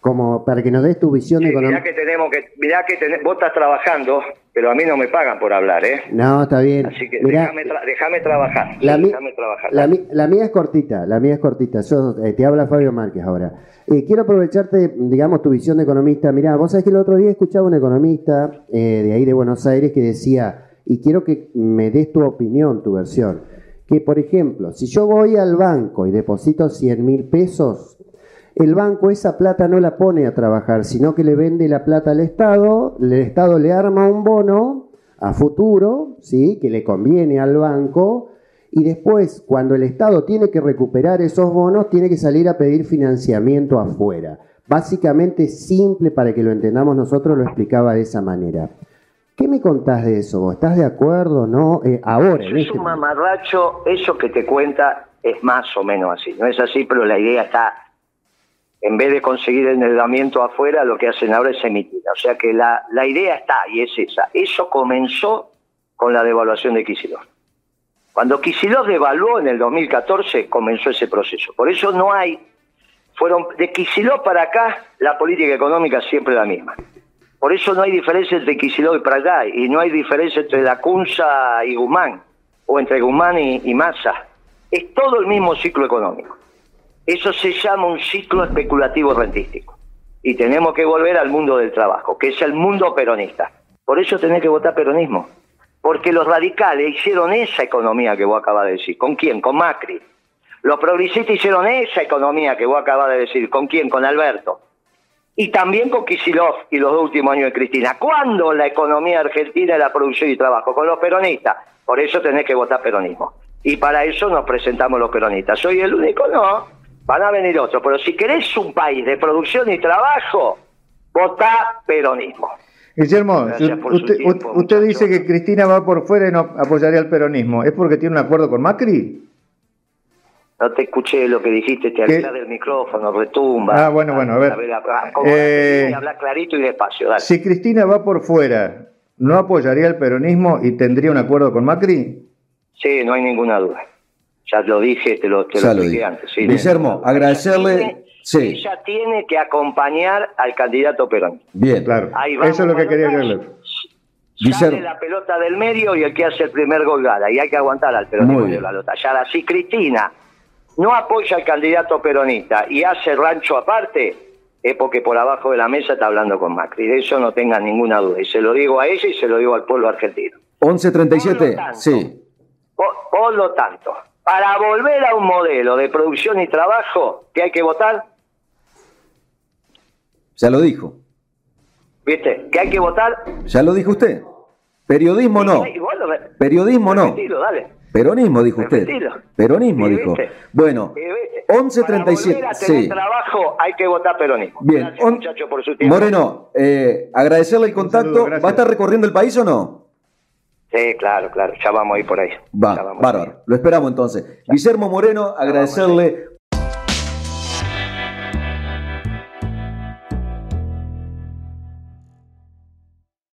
Speaker 4: como para que nos des tu visión
Speaker 2: Sí, mirá
Speaker 4: económica.
Speaker 2: que tenemos que, mirá que tenés- vos estás trabajando, pero a mí no me pagan por hablar, ¿eh?
Speaker 4: No, está bien.
Speaker 2: Así que déjame, tra- trabajar.
Speaker 4: La,
Speaker 2: sí, trabajar.
Speaker 4: la la mía es cortita, la mía es cortita. Yo, eh, te habla Fabio Márquez ahora. Eh, quiero aprovecharte, digamos, tu visión de economista. Mirá, vos sabés que el otro día escuchaba un economista eh, de ahí de Buenos Aires que decía, y quiero que me des tu opinión, tu versión, que por ejemplo, si yo voy al banco y deposito 100 mil pesos, el banco esa plata no la pone a trabajar, sino que le vende la plata al Estado, el Estado le arma un bono a futuro, ¿sí? que le conviene al banco, y después, cuando el Estado tiene que recuperar esos bonos, tiene que salir a pedir financiamiento afuera. Básicamente simple para que lo entendamos nosotros, lo explicaba de esa manera. ¿Qué me contás de eso? ¿Estás de acuerdo? ¿No? Eh, ahora,
Speaker 2: es
Speaker 4: este
Speaker 2: un mamarracho, eso que te cuenta es más o menos así. No es así, pero la idea está, en vez de conseguir endeudamiento afuera, lo que hacen ahora es emitir. O sea que la, la idea está y es esa. Eso comenzó con la devaluación de Kicillof. Cuando Kicillof devaluó en el 2014, comenzó ese proceso. Por eso no hay, fueron de Kicillof para acá, la política económica siempre la misma. Por eso no hay diferencia entre Kicillof y Pradá, y no hay diferencia entre Lacunza y Guzmán, o entre Guzmán y, y Massa. Es todo el mismo ciclo económico. Eso se llama un ciclo especulativo rentístico. Y tenemos que volver al mundo del trabajo, que es el mundo peronista. Por eso tenés que votar peronismo. Porque los radicales hicieron esa economía que vos acabas de decir. ¿Con quién? Con Macri. Los progresistas hicieron esa economía que vos acabas de decir. ¿Con quién? Con Alberto. Y también con Kisilov y los dos últimos años de Cristina. ¿Cuándo la economía argentina era producción y trabajo? Con los peronistas. Por eso tenés que votar peronismo. Y para eso nos presentamos los peronistas. ¿Soy el único? No. Van a venir otros. Pero si querés un país de producción y trabajo, votá peronismo.
Speaker 3: Guillermo, usted,
Speaker 2: tiempo,
Speaker 3: usted
Speaker 2: muchacho.
Speaker 3: dice que Cristina va por fuera y no apoyaría el peronismo. ¿Es porque tiene un acuerdo con Macri?
Speaker 2: No te escuché lo que dijiste, te alejas del micrófono, retumba.
Speaker 3: Ah, bueno, bueno, a ver. Eh,
Speaker 2: habla clarito y despacio, dale.
Speaker 3: Si Cristina va por fuera, ¿no apoyaría el peronismo y tendría un acuerdo con Macri?
Speaker 2: Sí, no hay ninguna duda. Ya lo dije, te lo, te lo
Speaker 1: dije.
Speaker 2: antes. sí.
Speaker 1: Guillermo, agradecerle-
Speaker 2: Ella tiene,
Speaker 1: sí.
Speaker 2: ella tiene que acompañar al candidato Perón.
Speaker 1: Bien.
Speaker 3: Claro.
Speaker 2: Ahí vamos,
Speaker 3: Eso es lo que quería.
Speaker 1: Guillermo.
Speaker 2: Sale la pelota del medio y el que hace el primer gol gana. Y hay que aguantar al Perón
Speaker 1: Muy
Speaker 2: y
Speaker 1: bien.
Speaker 2: la pelota. Ya si Cristina no apoya al candidato peronista y hace rancho aparte, es porque por abajo de la mesa está hablando con Macri. De eso no tengan ninguna duda. Y se lo digo a ella y se lo digo al pueblo argentino.
Speaker 1: 1137,
Speaker 2: Por lo tanto,
Speaker 1: sí.
Speaker 2: Por, por lo tanto, para volver a un modelo de producción y trabajo, ¿qué hay que votar?
Speaker 1: Ya lo dijo.
Speaker 2: ¿Viste? ¿Qué hay que votar?
Speaker 1: Ya lo dijo usted. Periodismo no. Periodismo no. Peronismo, dijo usted. Peronismo, dijo. Bueno,
Speaker 2: Sí, ¿viste?
Speaker 1: 1137.
Speaker 2: Para volver a tener
Speaker 1: Sí.
Speaker 2: trabajo hay que votar peronismo.
Speaker 1: Bien.
Speaker 2: Gracias,
Speaker 1: On-
Speaker 2: muchachos, por su tiempo.
Speaker 1: Moreno, eh, agradecerle el contacto.
Speaker 3: saludo.
Speaker 1: ¿Va a estar recorriendo el país o no?
Speaker 2: Sí, claro, claro. Ya vamos a ir por ahí. Ya
Speaker 1: Va, bárbaro. Lo esperamos entonces. Guillermo Moreno, agradecerle